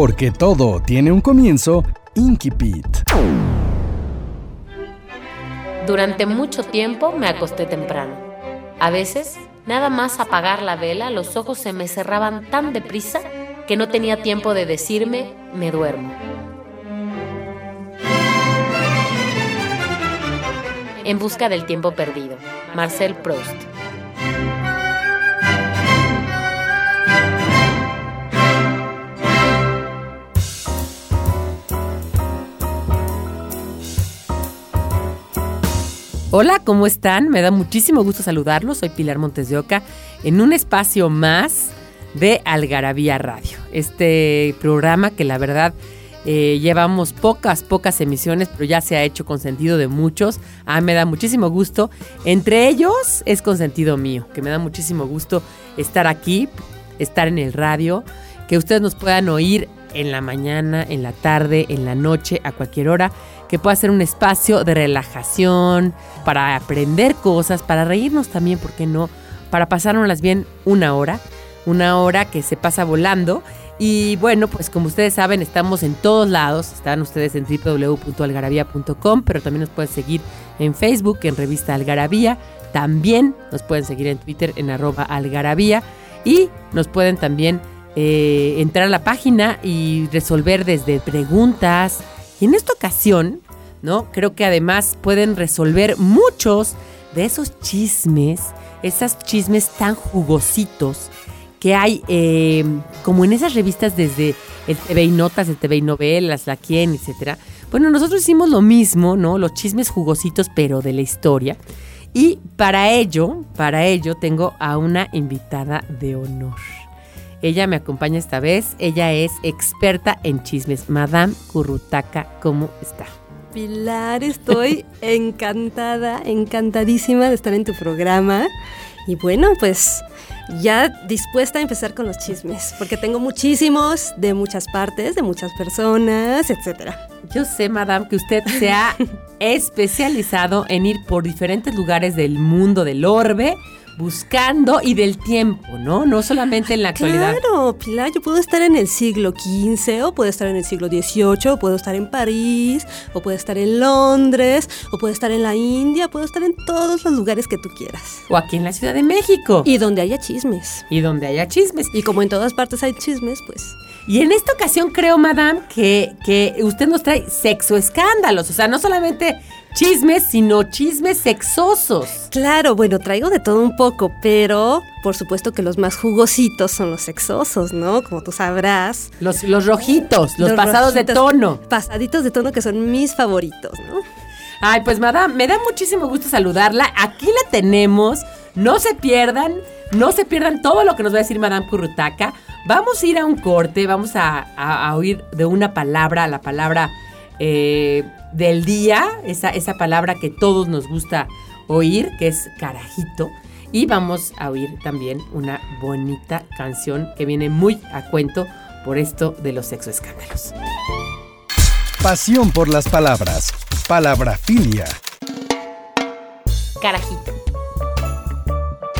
Porque todo tiene un comienzo, Inkipit. Durante mucho tiempo me acosté temprano. A veces Nada más apagar la vela, los ojos se me cerraban tan deprisa que no tenía tiempo de decirme, me duermo. En busca del tiempo perdido. Marcel Proust. Hola, ¿cómo están? Me da muchísimo gusto saludarlos. Soy Pilar Montes de Oca en un espacio más de Algarabía Radio. Este programa que la verdad eh, llevamos pocas, pocas emisiones, pero ya se ha hecho con sentido de muchos. Ah, me da muchísimo gusto. Entre ellos es con sentido mío, que me da muchísimo gusto estar aquí, estar en el radio, que ustedes nos puedan oír en la mañana, en la tarde, en la noche, a cualquier hora que pueda ser un espacio de relajación, para aprender cosas, para reírnos también, ¿por qué no? Para pasárnoslas bien una hora, una hora que se pasa volando. Y bueno, pues como ustedes saben, estamos en todos lados. Están ustedes en www.algarabía.com, pero también nos pueden seguir en Facebook, en Revista Algarabía. También nos pueden seguir en Twitter en arroba algarabía. Y nos pueden también eh, entrar a la página y resolver desde preguntas, y en esta ocasión, ¿no? Creo que además pueden resolver muchos de esos chismes, esos chismes tan jugositos que hay eh, como en esas revistas desde el TV y Notas, el TV y Novelas, La Quién, etcétera. Bueno, nosotros hicimos lo mismo, ¿no? Los chismes jugositos, pero de la historia. Y para ello, para ello tengo a una invitada de honor. Ella me acompaña esta vez. Ella es experta en chismes. Madame Currutaca, ¿cómo está? Pilar, estoy encantada, encantadísima de estar en tu programa. Y bueno, pues ya dispuesta a empezar con los chismes, porque tengo muchísimos de muchas partes, de muchas personas, etcétera. Yo sé, madame, que usted se ha especializado en ir por diferentes lugares del mundo del orbe buscando y del tiempo, ¿no? No solamente en la actualidad. Claro, Pilar, yo puedo estar en el siglo XV, o puedo estar en el siglo XVIII, o puedo estar en París, o puedo estar en Londres, o puedo estar en la India, puedo estar en todos los lugares que tú quieras. O aquí en la Ciudad de México. Y donde haya chismes. Y donde haya chismes. Y como en todas partes hay chismes, pues... Y en esta ocasión creo, madame, que, que usted nos trae sexo escándalos. O sea, no solamente chismes, sino chismes sexosos. Claro, bueno, traigo de todo un poco, pero por supuesto que los más jugositos son los sexosos, ¿no? Como tú sabrás. Los, los rojitos, los, pasados de tono. Pasaditos de tono que son mis favoritos, ¿no? Ay, pues madame, me da muchísimo gusto saludarla. Aquí la tenemos. No se pierdan, no se pierdan todo lo que nos va a decir Madame Currutaca. Vamos a ir a un corte, vamos a, oír de una palabra, la palabra eh, del día, esa, esa palabra que todos nos gusta oír, que es carajito. Y vamos a oír también una bonita canción que viene muy a cuento por esto de los sexoescándalos. Pasión por las palabras. Palabrafilia. Carajito.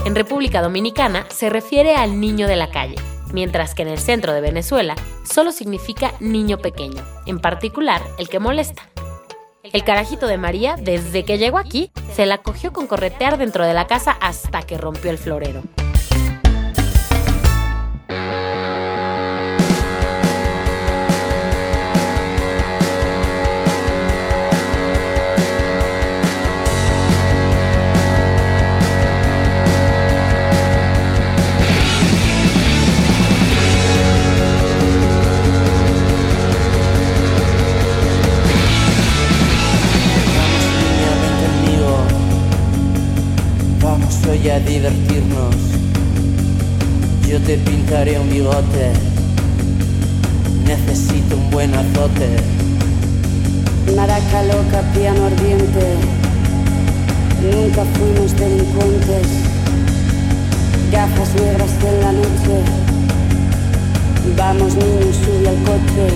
En República Dominicana se refiere al niño de la calle, mientras que en el centro de Venezuela solo significa niño pequeño, en particular el que molesta. El carajito de María, desde que llegó aquí, se la cogió con corretear dentro de la casa hasta que rompió el florero. Divertirnos. Yo te pintaré un bigote necesito un buen azote. Maraca loca, piano ardiente, nunca fuimos delincuentes, gafas negras en la noche, vamos niños, sube al coche.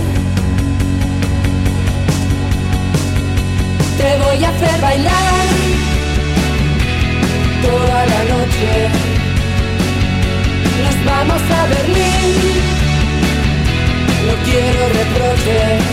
Te voy a hacer bailar toda la noche. Nos vamos a Berlín, no quiero reproches.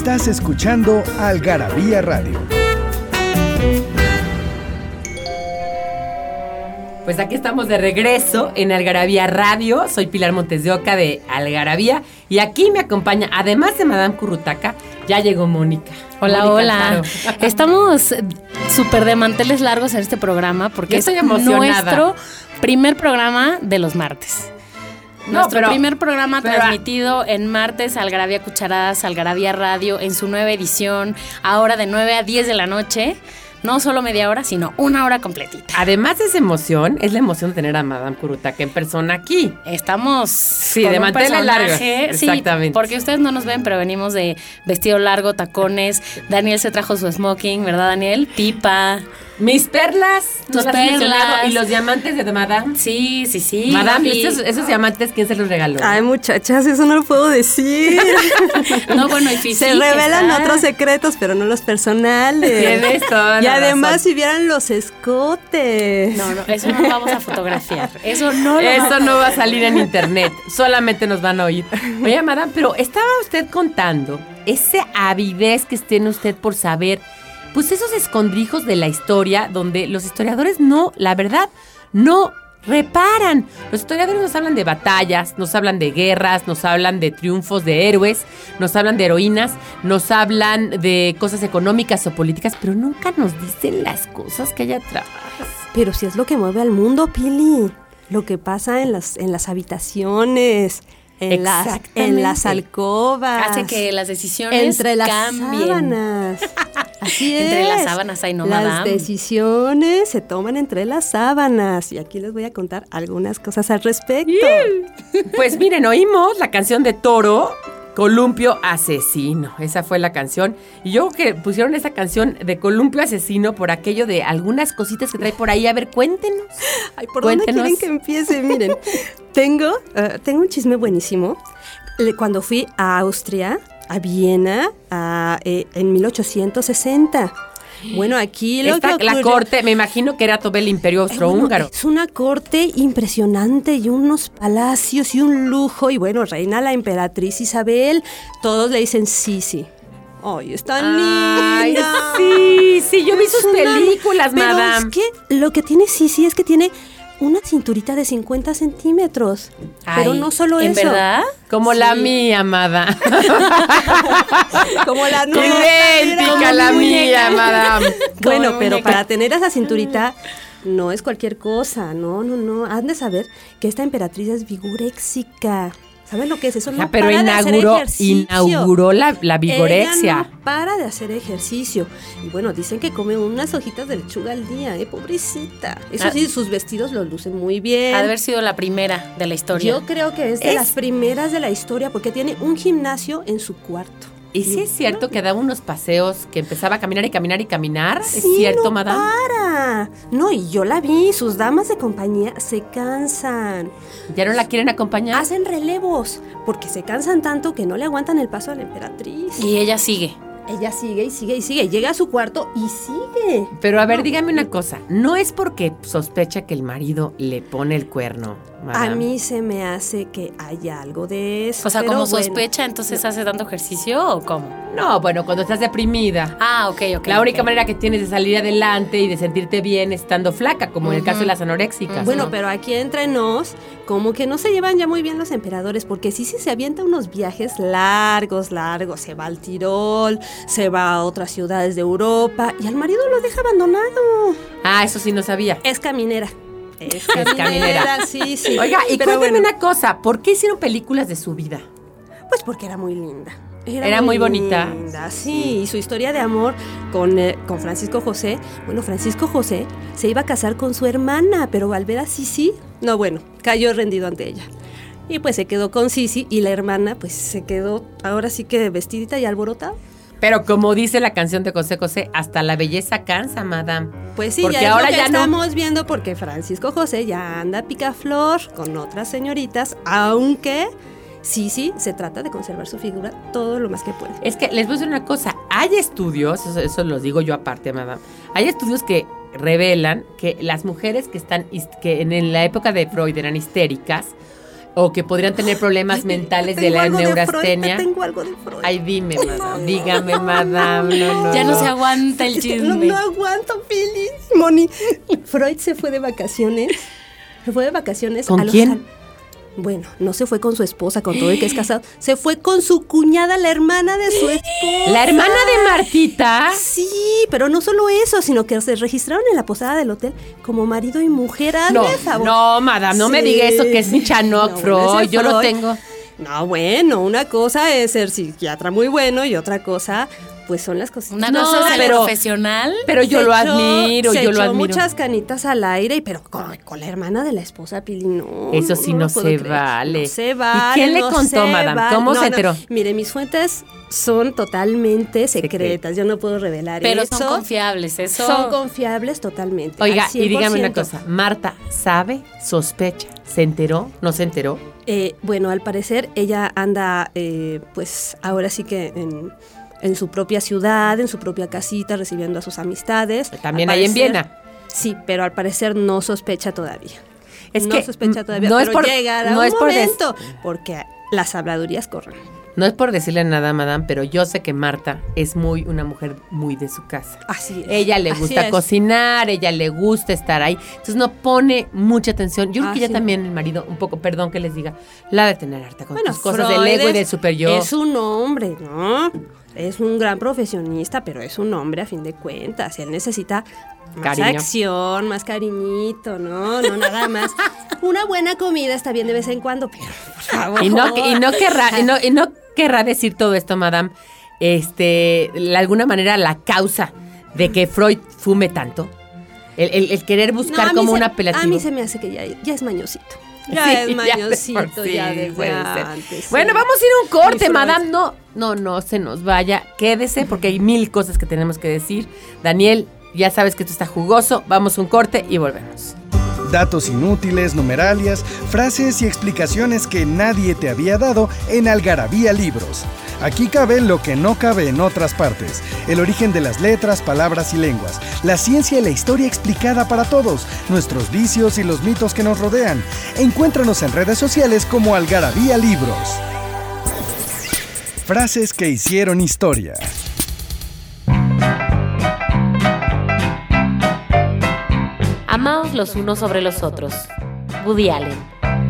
Estás escuchando Algarabía Radio. Pues aquí estamos de regreso en Algarabía Radio. Soy Pilar Montes de Oca de Algarabía y aquí me acompaña, además de Madame Currutaca, ya llegó Mónica. Hola, Mónica hola. Estamos súper de manteles largos en este programa porque Yo es nuestro primer programa de los martes. No, Nuestro pero- primer programa pero- transmitido en martes, Algarabía Cucharadas, Algarabía Radio, en su nueva edición, ahora de 9 a 10 de la noche. No solo media hora, sino una hora completita. Además de esa emoción, es la emoción de tener a Madame Currutaca en persona aquí. Estamos Sí, con de personaje, sí, Exactamente. porque ustedes no nos ven, pero venimos de vestido largo, tacones. Daniel se trajo su smoking, ¿verdad, Daniel? Pipa. Mis perlas, Tus nos has mencionado, perlas. y los diamantes de Madame. Sí, sí, sí. Madame, Y- esos, esos diamantes, ¿quién se los regaló? Ay, muchachas, eso no lo puedo decir. No, bueno, y sí, Se sí, revelan está. otros secretos, pero no los personales. Tienes toda Y la además, razón. si vieran los escotes. No, no, eso no lo vamos a fotografiar. Eso no lo Eso no va a salir en internet, solamente nos van a oír. Oye, madame, pero estaba usted contando esa avidez que tiene usted por saber, pues esos escondrijos de la historia donde los historiadores no, la verdad, no reparan. Los historiadores nos hablan de batallas, nos hablan de guerras, nos hablan de triunfos de héroes, nos hablan de heroínas, nos hablan de cosas económicas o políticas, pero nunca nos dicen las cosas que hay atrás. Pero si es lo que mueve al mundo, Pili. Lo que pasa en las, en las habitaciones, en las, en las alcobas. hace que las decisiones entre las cambien. sábanas. Así es. Entre las sábanas, ay, no, Las madame. decisiones se toman entre las sábanas. Y aquí les voy a contar algunas cosas al respecto. Pues miren, oímos la canción de Toro, Columpio Asesino. Esa fue la canción. Y yo creo que pusieron esa canción de Columpio Asesino por aquello de algunas cositas que trae por ahí. A ver, cuéntenos. Ay, ¿por dónde Cuéntenos. quieren que empiece? Miren, tengo, eh, tengo un chisme buenísimo. Cuando fui a Austria, a Viena, a, eh, en 1860. Bueno, aquí lo Esta- que la corte, me imagino que era todo el imperio bueno, austrohúngaro. es una corte impresionante y unos palacios y un lujo. Y bueno, reina la emperatriz Isabel. Todos le dicen sí, sí. Ay, está Ay, linda. sí, sí, yo vi sus películas, Pero madame. es que lo que tiene Sisi es que tiene una cinturita de 50 centímetros. pero no solo ¿En eso. verdad? Como la mía, amada. Como la nuestra, Idéntica la mía, madame. Bueno, Como pero muñeca. para tener esa cinturita no es cualquier cosa. No, no, no. Han de saber que esta emperatriz es vigoréxica. ¿Saben lo que es eso? No pero para de hacer inauguró, ejercicio. inauguró la, la vigorexia. Ella no para de hacer ejercicio. Y bueno, dicen que come unas hojitas de lechuga al día, ¿eh? Pobrecita. Eso Ah. sí, sus vestidos los lucen muy bien. Ha de haber sido la primera de la historia. Yo creo que es de Es- las primeras de la historia porque tiene un gimnasio en su cuarto. Y sí es cierto que daba unos paseos que empezaba a caminar y caminar y caminar. ¿Es Sí, cierto, no madame? para. No, y yo la vi, sus damas de compañía se cansan. ¿Ya no la quieren acompañar? Hacen relevos porque se cansan tanto que no le aguantan el paso a la emperatriz. Y ella sigue. Ella sigue y sigue y sigue. Llega a su cuarto y sigue. Pero a ver, dígame una cosa. No es porque sospecha que el marido le pone el cuerno. A mí se me hace que haya algo de eso. O sea, como sospecha, entonces hace tanto ejercicio o cómo? No, bueno, cuando estás deprimida. Ah, ok, ok. La única manera que tienes de salir adelante y de sentirte bien estando flaca, como en el caso de las anoréxicas. Bueno, pero aquí entre nos, como que no se llevan ya muy bien los emperadores, porque sí, sí se avienta unos viajes largos, largos. Se va al Tirol, se va a otras ciudades de Europa y al marido lo deja abandonado. Ah, eso sí no sabía. Es caminera. Es caminera. sí, sí. Oiga, y cuéntame una cosa, ¿por qué hicieron películas de su vida? Pues porque era muy linda. Era, muy, bonita. sí, y su historia de amor con, eh, con Francisco José. Bueno, Francisco José se iba a casar con su hermana, pero al ver a Sisi, no, bueno, cayó rendido ante ella. Y pues se quedó con Sisi y la hermana pues se quedó ahora sí que vestidita y alborotada. Pero como dice la canción de José José, hasta la belleza cansa, madame. Pues sí, porque ya ahora ya estamos viendo porque Francisco José ya anda picaflor con otras señoritas, aunque sí, sí, se trata de conservar su figura todo lo más que puede. Es que les voy a decir una cosa, hay estudios, eso, eso los digo yo aparte, madame, hay estudios que revelan que las mujeres que están, que en la época de Freud eran histéricas, o que podrían tener problemas mentales de la neurastenia. tengo algo de Freud. Ay, dime, madame. Dígame, madame. ya no, se aguanta el chisme. No, aguanto, Pili. Moni. Freud se fue de vacaciones. Se fue de vacaciones ¿Con quién? Bueno, no se fue con su esposa, con todo el que es casado. Se fue con su cuñada, la hermana de su esposa. ¿La hermana de Martita? Sí, pero no solo eso, sino que se registraron en la posada del hotel como marido y mujer. No, no, madame, no me diga eso que es mi Chanok Freud. Yo lo tengo. No, bueno, una cosa es ser psiquiatra muy bueno y otra cosa pues son las cosas. Una cosa es profesional. Pero yo lo admiro, yo lo admiro. muchas canitas al aire, pero con, la hermana de la esposa Pili, no. Eso sí no, se vale. No se vale. ¿Y quién le contó, madame? ¿Cómo se enteró? Mire, mis fuentes son totalmente secretas, yo no puedo revelar pero eso. Pero son confiables, eso. Son confiables totalmente. Oiga, y dígame una cosa, Marta, ¿sabe? ¿Sospecha? ¿Se enteró? ¿No se enteró? Eh, bueno, al parecer ella anda, eh, pues ahora sí que en en su propia ciudad, en su propia casita, recibiendo a sus amistades. También hay en Viena. Sí, pero al parecer no sospecha todavía. Es no sospecha todavía, no pero es por, llegará no un es por momento, porque las habladurías corren. No es por decirle nada, madame, pero yo sé que Marta es muy una mujer muy de su casa. Así es. Ella le gusta cocinar, ella le gusta estar ahí. Entonces no pone mucha atención. Yo creo que ya también el marido, un poco, perdón que les diga, la de tener harta con sus cosas del ego y del super yo. Es un hombre, ¿no? Es un gran profesionista, pero es un hombre a fin de cuentas. Él necesita más acción, más cariñito, ¿no? No nada más. Una buena comida está bien de vez en cuando, pero por favor. Y no, y no querrá, y no, querrá decir todo esto, madame, este, de alguna manera la causa de que Freud fume tanto. El, querer buscar como una apelativo. A mí se me hace que ya, ya es mañosito. Ya es mañosito, ya, Bueno, vamos a ir a un corte, madame. No, no, no se nos vaya. Quédese porque hay mil cosas que tenemos que decir. Daniel, ya sabes que esto está jugoso. Vamos a un corte y volvemos. Datos inútiles, numeralias, frases y explicaciones que nadie te había dado en Algarabía Libros. Aquí cabe lo que no cabe en otras partes. El origen de las letras, palabras y lenguas. La ciencia y la historia explicada para todos. Nuestros vicios y los mitos que nos rodean. Encuéntranos en redes sociales como Algarabía Libros. Frases que hicieron historia. Amaos los unos sobre los otros. Woody Allen.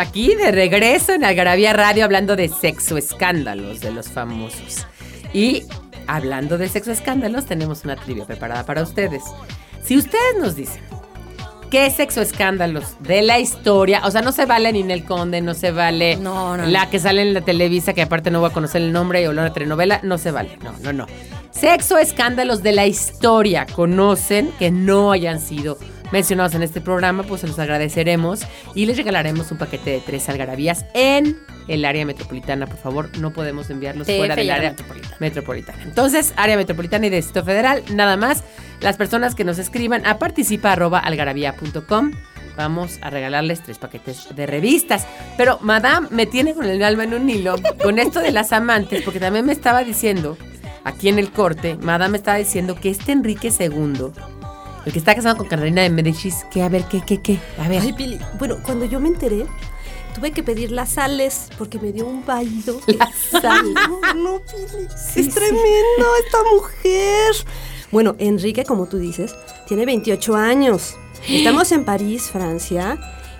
Aquí de regreso en Algarabía Radio hablando de sexo escándalos de los famosos. Y hablando de sexo escándalos, tenemos una trivia preparada para ustedes. Si ustedes nos dicen qué sexo escándalos de la historia, o sea, no se vale Ninel Conde, no se vale No, no, la no. que sale en la Televisa, que aparte no voy a conocer el nombre o la telenovela, no se vale. No, no, no. Sexo escándalos de la historia conocen que no hayan sido mencionados en este programa, pues se los agradeceremos y les regalaremos un paquete de tres algarabías en el área metropolitana. Por favor, no podemos enviarlos fuera del área área metropolitana. metropolitana. Entonces, área metropolitana y Distrito Federal, nada más. Las personas que nos escriban a participa.algarabía.com vamos a regalarles tres paquetes de revistas. Pero Madame me tiene con el alma en un hilo con esto de las amantes, porque también me estaba diciendo, aquí en el corte, Madame me estaba diciendo que este Enrique II, el que está casado con Carolina de Medicis, que a ver, ¿qué, qué, qué? A ver. Ay, Pili, bueno, cuando yo me enteré, tuve que pedir las sales porque me dio un vaído. Las sales. No, no, Pili. es tremendo esta mujer. Bueno, Enrique, como tú dices, tiene 28 años. Estamos en París, Francia,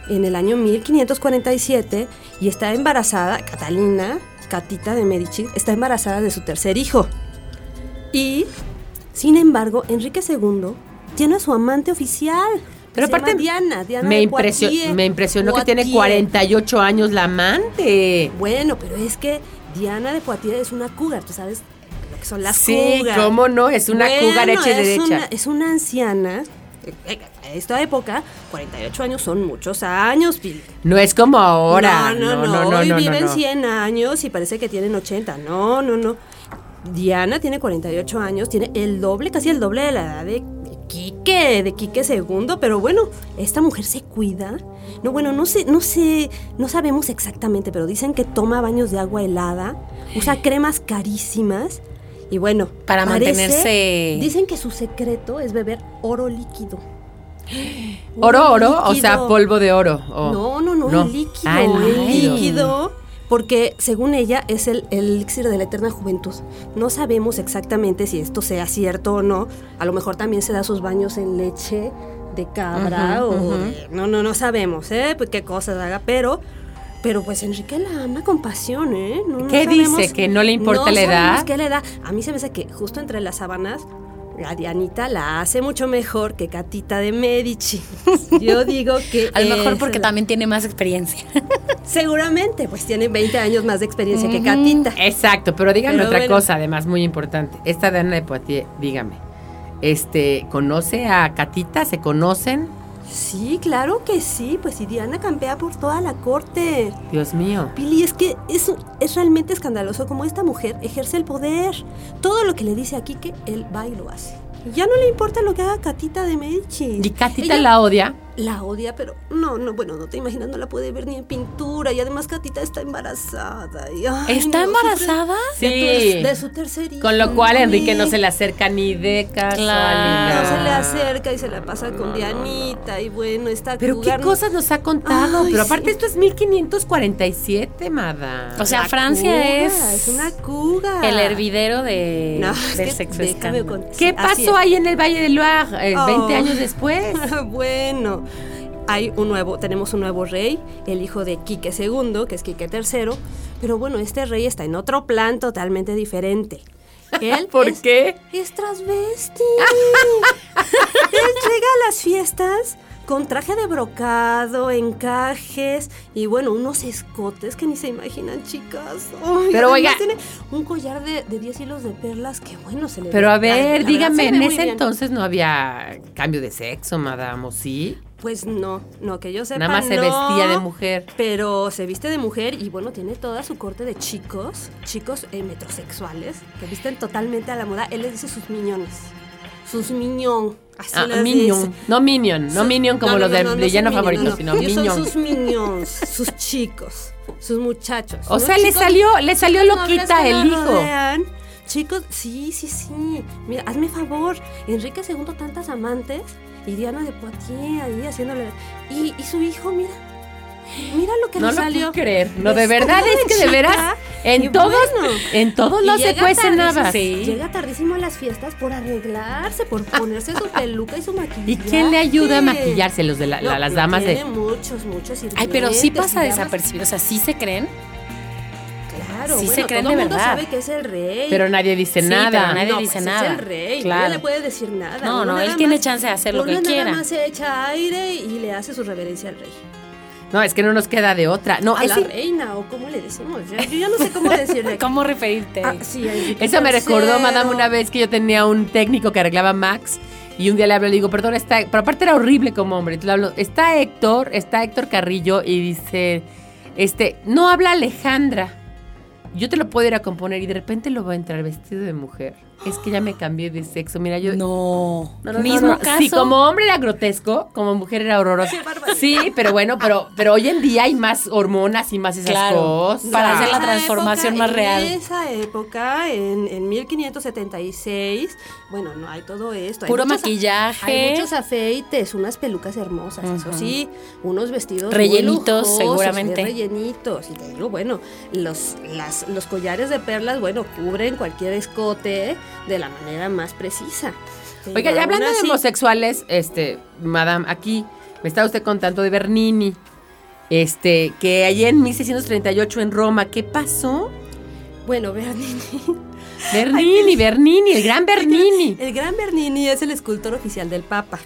en el año 1547 y está embarazada, Catalina, Catita de Medici, está embarazada de su tercer hijo. Y, sin embargo, Enrique II tiene a su amante oficial. Pero se llama aparte, Diana, Diana me, de impresio- me impresionó que tiene Poitiers. 48 años la amante. Bueno, pero es que Diana de Poitiers es una cougar, tú sabes lo que son las Sí, cougar. cómo no, es una Bueno, cougar hecha y derecha. Una, es una anciana. eh, eh, A esta época, 48 años son muchos años, Pili. No es como ahora. No, no, no. no, Hoy no, viven no. 100 años y parece que tienen 80. No, no, no. Diana tiene 48 años, tiene el doble, casi el doble de la edad de Quique, de Quique II, pero bueno, esta mujer se cuida. No, bueno, no sé, no sé, no sabemos exactamente, pero dicen que toma baños de agua helada, usa cremas carísimas y bueno, Para parece- mantenerse- Dicen que su secreto es beber oro líquido. Oro, oro, o sea, polvo de oro. No, no, no, el líquido. Ah, líquido. líquido. Porque según ella es el, el elixir de la eterna juventud. No sabemos exactamente si esto sea cierto o no. A lo mejor también se da sus baños en leche de cabra o no, no, no sabemos, ¿eh? Pues qué cosas haga, pero... Pero pues Enrique la ama con pasión, ¿eh? No- no ¿Qué sabemos- dice? ¿Que no le importa no la edad? qué le da. A mí se me hace que justo entre las sábanas la Dianita la hace mucho mejor que Catita de Medici. Yo digo que A lo mejor porque la- también tiene más experiencia. Seguramente, pues tiene 20 años más de experiencia que Catita. Exacto, pero dígame Pero otra bueno. cosa, además muy importante. Esta Diana de Poitiers, dígame. Este, ¿conoce a Catita? ¿Se conocen? Sí, claro que sí, pues si Diana campea por toda la corte. Dios mío. Pili, es que es, es realmente escandaloso como esta mujer ejerce el poder. Todo lo que le dice a Quique, él va y lo hace. Ya no le importa lo que haga Catita de Medici. ¿Y Catita Ella la odia? La odia, pero no, no, bueno, no te imaginas, no la puede ver ni en pintura. Y además Catita está embarazada. y, ay, ¿Está no, embarazada? Sí. De, tu- de su tercer hijo. Con lo cual Enrique no se le acerca ni de casualidad. No se le acerca y se la pasa con Dianita y bueno, está Pero qué cosas nos ha contado. Ay, Pero aparte sí. esto es 1547, Mada. O sea, Francia es, es una cuga. el hervidero de, No, es del que sexo escándalo. con- ¿Qué pasó es. ahí en el Valle de Loire eh, Oh. 20 años después? bueno, hay un nuevo, tenemos un nuevo rey, el hijo de Quique II, que es Quique III, pero bueno, este rey está en otro plan totalmente diferente. Él ¿Por es- qué? Es transvesti. Él llega a las fiestas con traje de brocado, encajes y bueno, unos escotes que ni se imaginan, chicas. Ay, Pero, oiga- tiene un collar de, de 10 hilos de perlas que bueno se le Pero ve- a la- la ver, verdad dígame, en ese bien. entonces no había cambio de sexo, madame, ¿o sí? Pues no, no, que yo sepa. Nada más se no, vestía de mujer. Pero se viste de mujer y bueno, tiene toda su corte de chicos, chicos eh, metrosexuales, que visten totalmente a la moda. Él les dice sus miñones. Sus miñón. Así Ah, les minion. dice. No minion, no Sus- minion como no, los de no, villano favorito, no, no. sino minion. Son sus minions, sus chicos, sus muchachos. O sea, le salió, le salió loquita el hijo. rodean. Chicos, sí, sí, sí. Mira, hazme favor. Enrique II, tantas amantes. Y Diana de Poitiers ahí haciéndole. Y, y su hijo, mira. Mira lo que No le lo salió. puedo creer. No, de verdad es que de veras En todos, bueno, en todos no se tardísimo- nada. Sí. Llega tardísimo a las fiestas por arreglarse, por ponerse su peluca y su maquillaje. ¿Y quién le ayuda a maquillarse? Los de la- las damas de. muchos, muchos Ay, pero sí pasa desapercibido. O sea, sí se creen. Claro, Sí se creen todo de el mundo verdad. sabe que es el rey. Pero nadie dice Sí, nada. pero nadie no, dice pues nada. Es el rey, Claro. nadie le puede decir nada. No, Uno no, él tiene chance de hacer lo que quiera. nada más se echa aire y le hace su reverencia al rey. No, es que no nos queda de otra. No, a la reina, o cómo le decimos. Yo ya no sé cómo decirle. ¿Cómo referirte? Ah, sí, Eso me recordó, madame, una vez que yo tenía un técnico que arreglaba Max y un día le hablo y le digo, perdón, está, pero aparte era horrible como hombre. Entonces le hablo, está Héctor, está Héctor Carrillo y dice, este, no habla Alejandra. Yo te lo puedo ir a componer y de repente lo va a entrar vestido de mujer. Es que ya me cambié de sexo. Mira, yo. No. No, no, Mismo no, no. caso. Sí, como hombre era grotesco, como mujer era horroroso. Sí, pero bueno, pero, pero hoy en día hay más hormonas y más esas Claro. cosas. Para hacer la transformación época, más real. En esa época, en, en 1576, bueno, no hay todo esto. hay Puro muchos- maquillaje. Hay muchos afeites, unas pelucas hermosas, eso sí, unos vestidos Rellenitos, muy lujosos, seguramente. rellenitos. Y te digo, bueno, los, las, los collares de perlas, bueno, cubren cualquier escote de la manera más precisa. Oiga, ya hablando de homosexuales, este, madame, aquí me está usted contando de Bernini. Este, que allí en 1638 en Roma, ¿qué pasó? Bueno, Bernini. Bernini, Bernini, el gran Bernini. El gran Bernini es el escultor oficial del Papa.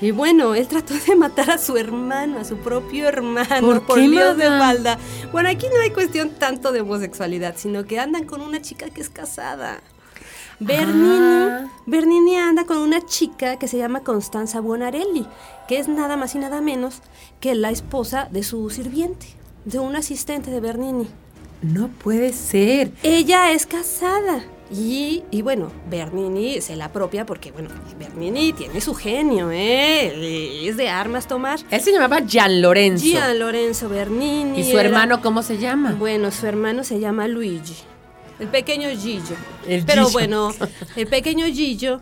Y bueno, él trató de matar a su hermano, a su propio hermano, ¿Por por, líos de falda. Bueno, aquí no hay cuestión tanto de homosexualidad, sino que andan con una chica que es casada. Bernini, Ah. Bernini anda con una chica que se llama Constanza Buonarelli, que es nada más y nada menos que la esposa de su sirviente, de un asistente de Bernini. No puede ser. Ella es casada. Y, y bueno, Bernini se la apropia porque, bueno, Bernini tiene su genio, ¿eh? Es de armas tomar. Él se llamaba Gian Lorenzo. Gian Lorenzo Bernini. ¿Y su era- hermano cómo se llama? Bueno, su hermano se llama Luigi. El pequeño Gillo. El Pero Gillo. bueno, el pequeño Gillo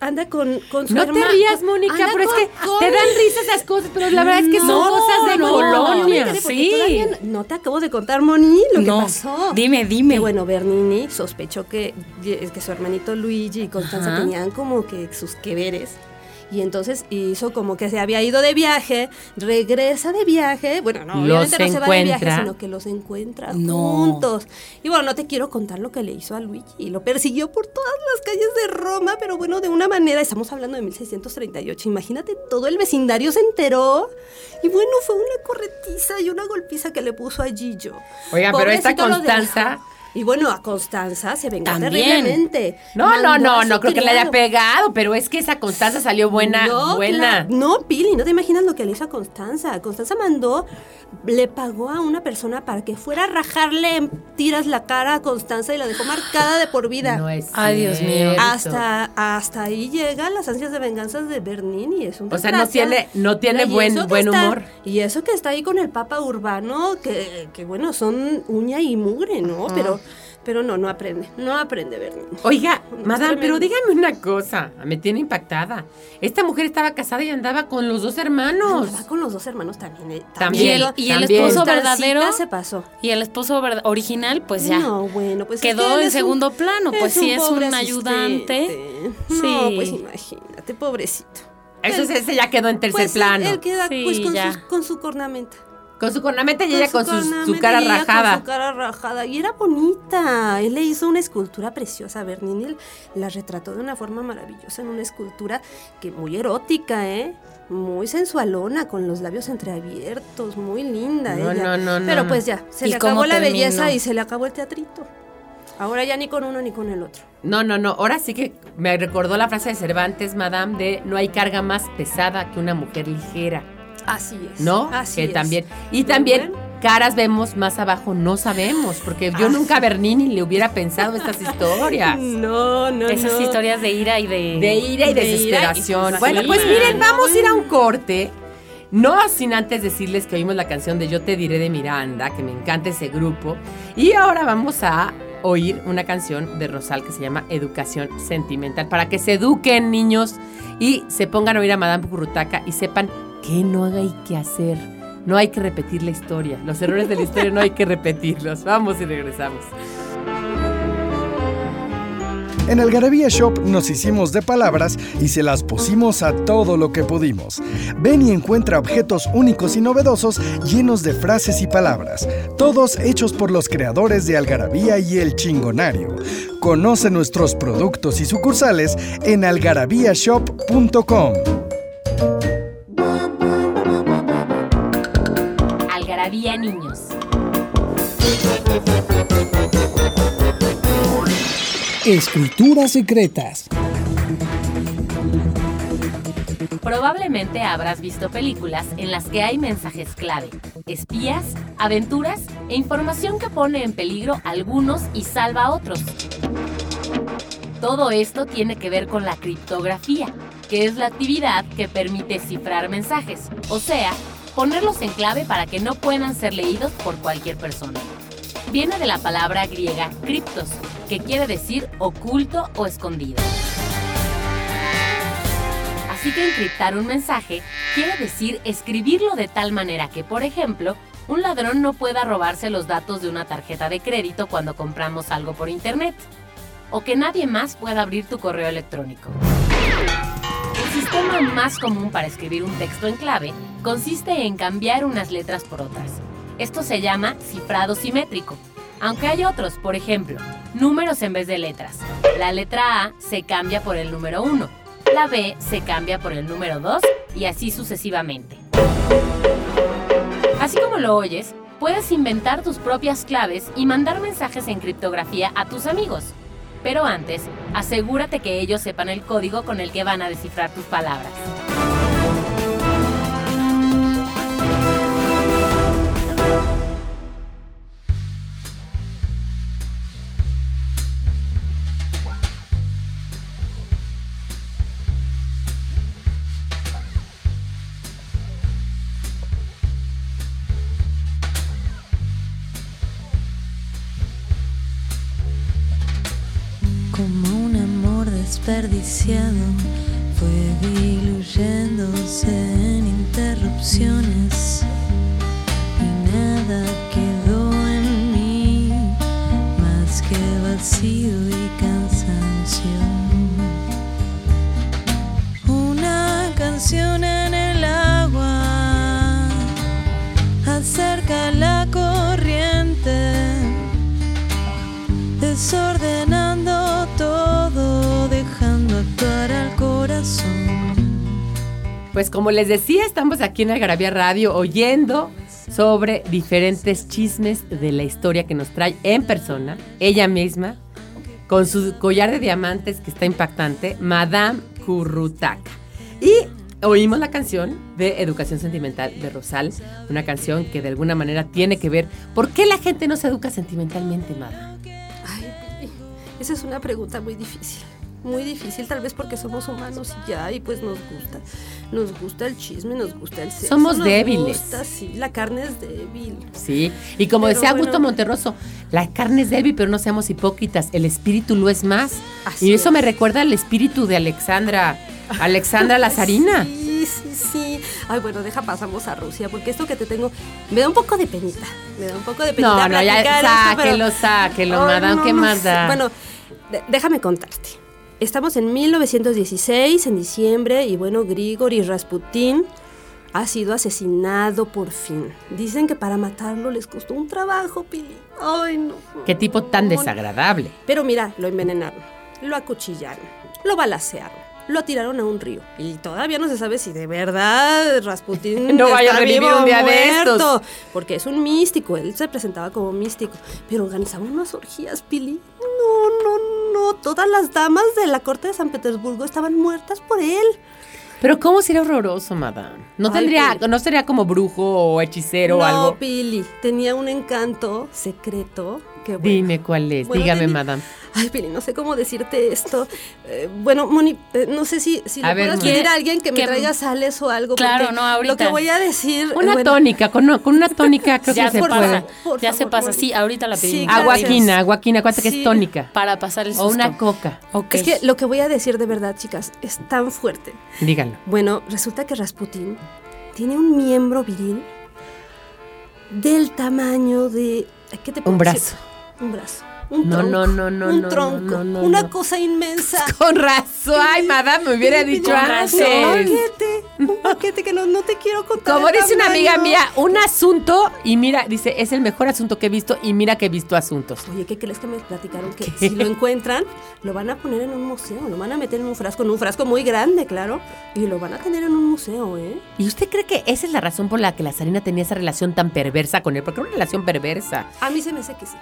anda con, con su No te rías, Mónica, anda pero es que con- te dan risa esas cosas, pero la verdad es que son No, cosas de no, no, porque sí. todavía no- no te acabo de contar, Moni, lo No, que pasó. dime, dime. Que bueno, Bernini sospechó que, que su hermanito Luigi y Constanza Ajá. tenían como que sus que veres. Y entonces hizo como que se había ido de viaje, regresa de viaje, bueno, no, Los obviamente no se va de viaje, sino que los encuentra No. juntos. Y bueno, no te quiero contar lo que le hizo a Luigi. Y lo persiguió por todas las calles de Roma, pero bueno, de una manera, estamos hablando de 1638, imagínate, todo el vecindario se enteró. Y bueno, fue una corretiza y una golpiza que le puso a Gillo. Oiga, pero esta Constanza-. Y bueno, a Constanza se vengó También. terriblemente. No, no, Mandó no, no creo que le haya pegado, pero es que esa Constanza salió buena, no, buena. no, Pili, no te imaginas lo que le hizo a Constanza. Constanza mandó, le pagó a una persona para que fuera a rajarle en tiras la cara a Constanza y la dejó marcada de por vida. No es Ay, Dios mío. hasta, hasta ahí llegan las ansias de venganza de Bernini. Es un O sea, no tiene- no tiene buen- buen está- humor. Y eso que está ahí con el Papa Urbano, que, que bueno, son uña y mugre, ¿no? Pero, pero no, no aprende. No aprende Bernini. Oiga, Es madame, pero dígame una cosa, me tiene impactada. Esta mujer estaba casada y andaba con los dos hermanos. Andaba con los dos hermanos también. eh, También, Y el, y el también. esposo verdadero se pasó. y el esposo original, pues ya. No, bueno, pues es Quedó que él en un- segundo plano, pues sí, es un ayudante. asistente. No, Sí. pues imagínate, pobrecito. Eso es- ese ya quedó en tercer Pues plano. él queda Sí, pues con, ya. sus- con su cornamenta. Con su cornamenta y ella con, su cara rajada. Con su cara rajada. Y era bonita. Él le hizo una escultura preciosa. Bernini él la retrató de una forma maravillosa en una escultura que muy erótica, ¿eh? Muy sensualona, con los labios entreabiertos, muy linda No, ella. no, no, Pero no. pues ya, se ¿Y le acabó la belleza y se le acabó el teatrito. Ahora ya ni con uno ni con el otro. No, no, no. Ahora sí que me recordó la frase de Cervantes, madame, de no hay carga más pesada que una mujer ligera. Así es. ¿No? Así que es. también. Y también bueno. caras vemos, más abajo no sabemos. Porque yo Ah, nunca a Bernini le hubiera pensado estas historias. No, no, Esas no. historias de ira y de... De ira y De ira y- desesperación. bueno, pues miren, vamos a ir a un corte. No sin antes decirles que oímos la canción de Yo te diré de Miranda, que me encanta ese grupo. Y ahora vamos a oír una canción de Rosal que se llama Educación Sentimental, para que se eduquen niños y se pongan a oír a Madame Currutaca y sepan qué no hay que hacer no hay que repetir la historia. Los errores de la historia no hay que repetirlos. Vamos y regresamos. En Algarabía Shop nos hicimos de palabras y se las pusimos a todo lo que pudimos. Ven y encuentra objetos únicos y novedosos llenos de frases y palabras, todos hechos por los creadores de Algarabía y El Chingonario. Conoce nuestros productos y sucursales en algarabíashop.com. Niños. Escrituras secretas. Probablemente habrás visto películas en las que hay mensajes clave, espías, aventuras e información que pone en peligro a algunos y salva a otros. Todo esto tiene que ver con la criptografía, que es la actividad que permite cifrar mensajes, o sea, ponerlos en clave para que no puedan ser leídos por cualquier persona. Viene de la palabra griega criptos, que quiere decir oculto o escondido. Así que encriptar un mensaje quiere decir escribirlo de tal manera que, por ejemplo, un ladrón no pueda robarse los datos de una tarjeta de crédito cuando compramos algo por internet, o que nadie más pueda abrir tu correo electrónico. Sistema más común para escribir un texto en clave consiste en cambiar unas letras por otras. Esto se llama cifrado simétrico aunque hay otros, por ejemplo, números en vez de letras. La letra A se cambia por el número 1, la B se cambia por el número 2 y así sucesivamente. Así como lo oyes, puedes inventar tus propias claves y mandar mensajes en criptografía a tus amigos. Pero antes, asegúrate que ellos sepan el código con el que van a descifrar tus palabras. Desperdiciado fue como les decía, estamos aquí en Algarabía Radio oyendo sobre diferentes chismes de la historia que nos trae en persona, ella misma, con su collar de diamantes que está impactante, Madame Currutaca. Y oímos la canción de Educación Sentimental de Rosal, una canción que de alguna manera tiene que ver, ¿por qué la gente no se educa sentimentalmente, Madame? Ay, esa es una pregunta muy difícil. Muy difícil, tal vez porque somos humanos y ya, y pues nos gusta. Nos gusta el chisme, nos gusta el sexo. Somos nos débiles. Gusta, sí, la carne es débil. Sí, y como Pero decía Augusto. Monterroso, la carne es débil, pero no seamos hipócritas, el espíritu lo es más. Así y eso es. me recuerda al espíritu de Alexandra, Alexandra Lazarina. Sí, sí, sí. Ay, bueno, deja, pasamos a Rusia, porque esto que te tengo me da un poco de penita. Me da un poco de penita. No, no, ya platicar esto, pero- sáquelo, sáquelo, Ay, madame, no, ¿qué no más da? Bueno, déjame contarte. Estamos en 1916, en diciembre, y bueno, Grigori Rasputin ha sido asesinado por fin. Dicen que para matarlo les costó un trabajo, Pili. Ay, no. Qué tipo tan desagradable. pero mira, lo envenenaron, lo acuchillaron, lo balacearon, lo tiraron a un río. Y todavía no se sabe si de verdad Rasputin No vaya a revivir un día de muerto, estos. Porque es un místico, él se presentaba como místico. Pero organizaba unas orgías, Pili. No, no, no. Todas las damas de la corte de San Petersburgo estaban muertas por él. Pero cómo sería horroroso, madame. No Ay, tendría, no sería como brujo o hechicero o no, algo. Pili. Tenía un encanto secreto. Que, bueno, Dime cuál es, Bueno, dígame, madame. Ay, Pili, no sé cómo decirte esto. Eh, bueno, Moni, eh, no sé si, si A le ver, puedas pedir a alguien que me Que- traiga sales o algo. Claro, no, ahorita. Lo que voy a decir. Una bueno, tónica, con, con una tónica creo Ya que se puede. pasa, ya se pasa. Moni. Sí, ahorita la Sí, pedimos. gracias. Aguaquina, aguaquina, acuérdate que Sí. es tónica. Para pasar el susto. O una coca. Ok. Es que lo que voy a decir de verdad, chicas, es tan fuerte. Díganlo. Bueno, resulta que Rasputin tiene un miembro viril del tamaño de... ¿Qué te puedo Un decir? Un brazo. Un No, tronco, no, no, no, Un tronco. no, no, una cosa inmensa. Con razón. Ay, madame, me hubiera dicho Un antes. paquete, un paquete que no, no te quiero contar. Como dice una amiga mía, un asunto y mira, dice, es el mejor asunto que he visto y mira que he visto asuntos. Oye, ¿qué crees que me platicaron? Que si lo encuentran, lo van a poner en un museo, lo van a meter en un frasco, en un frasco muy grande, claro, y lo van a tener en un museo, ¿eh? ¿Y usted cree que esa es la razón por la que la Sarina tenía esa relación tan perversa con él? Porque era una relación perversa. A mí se me hace que sí.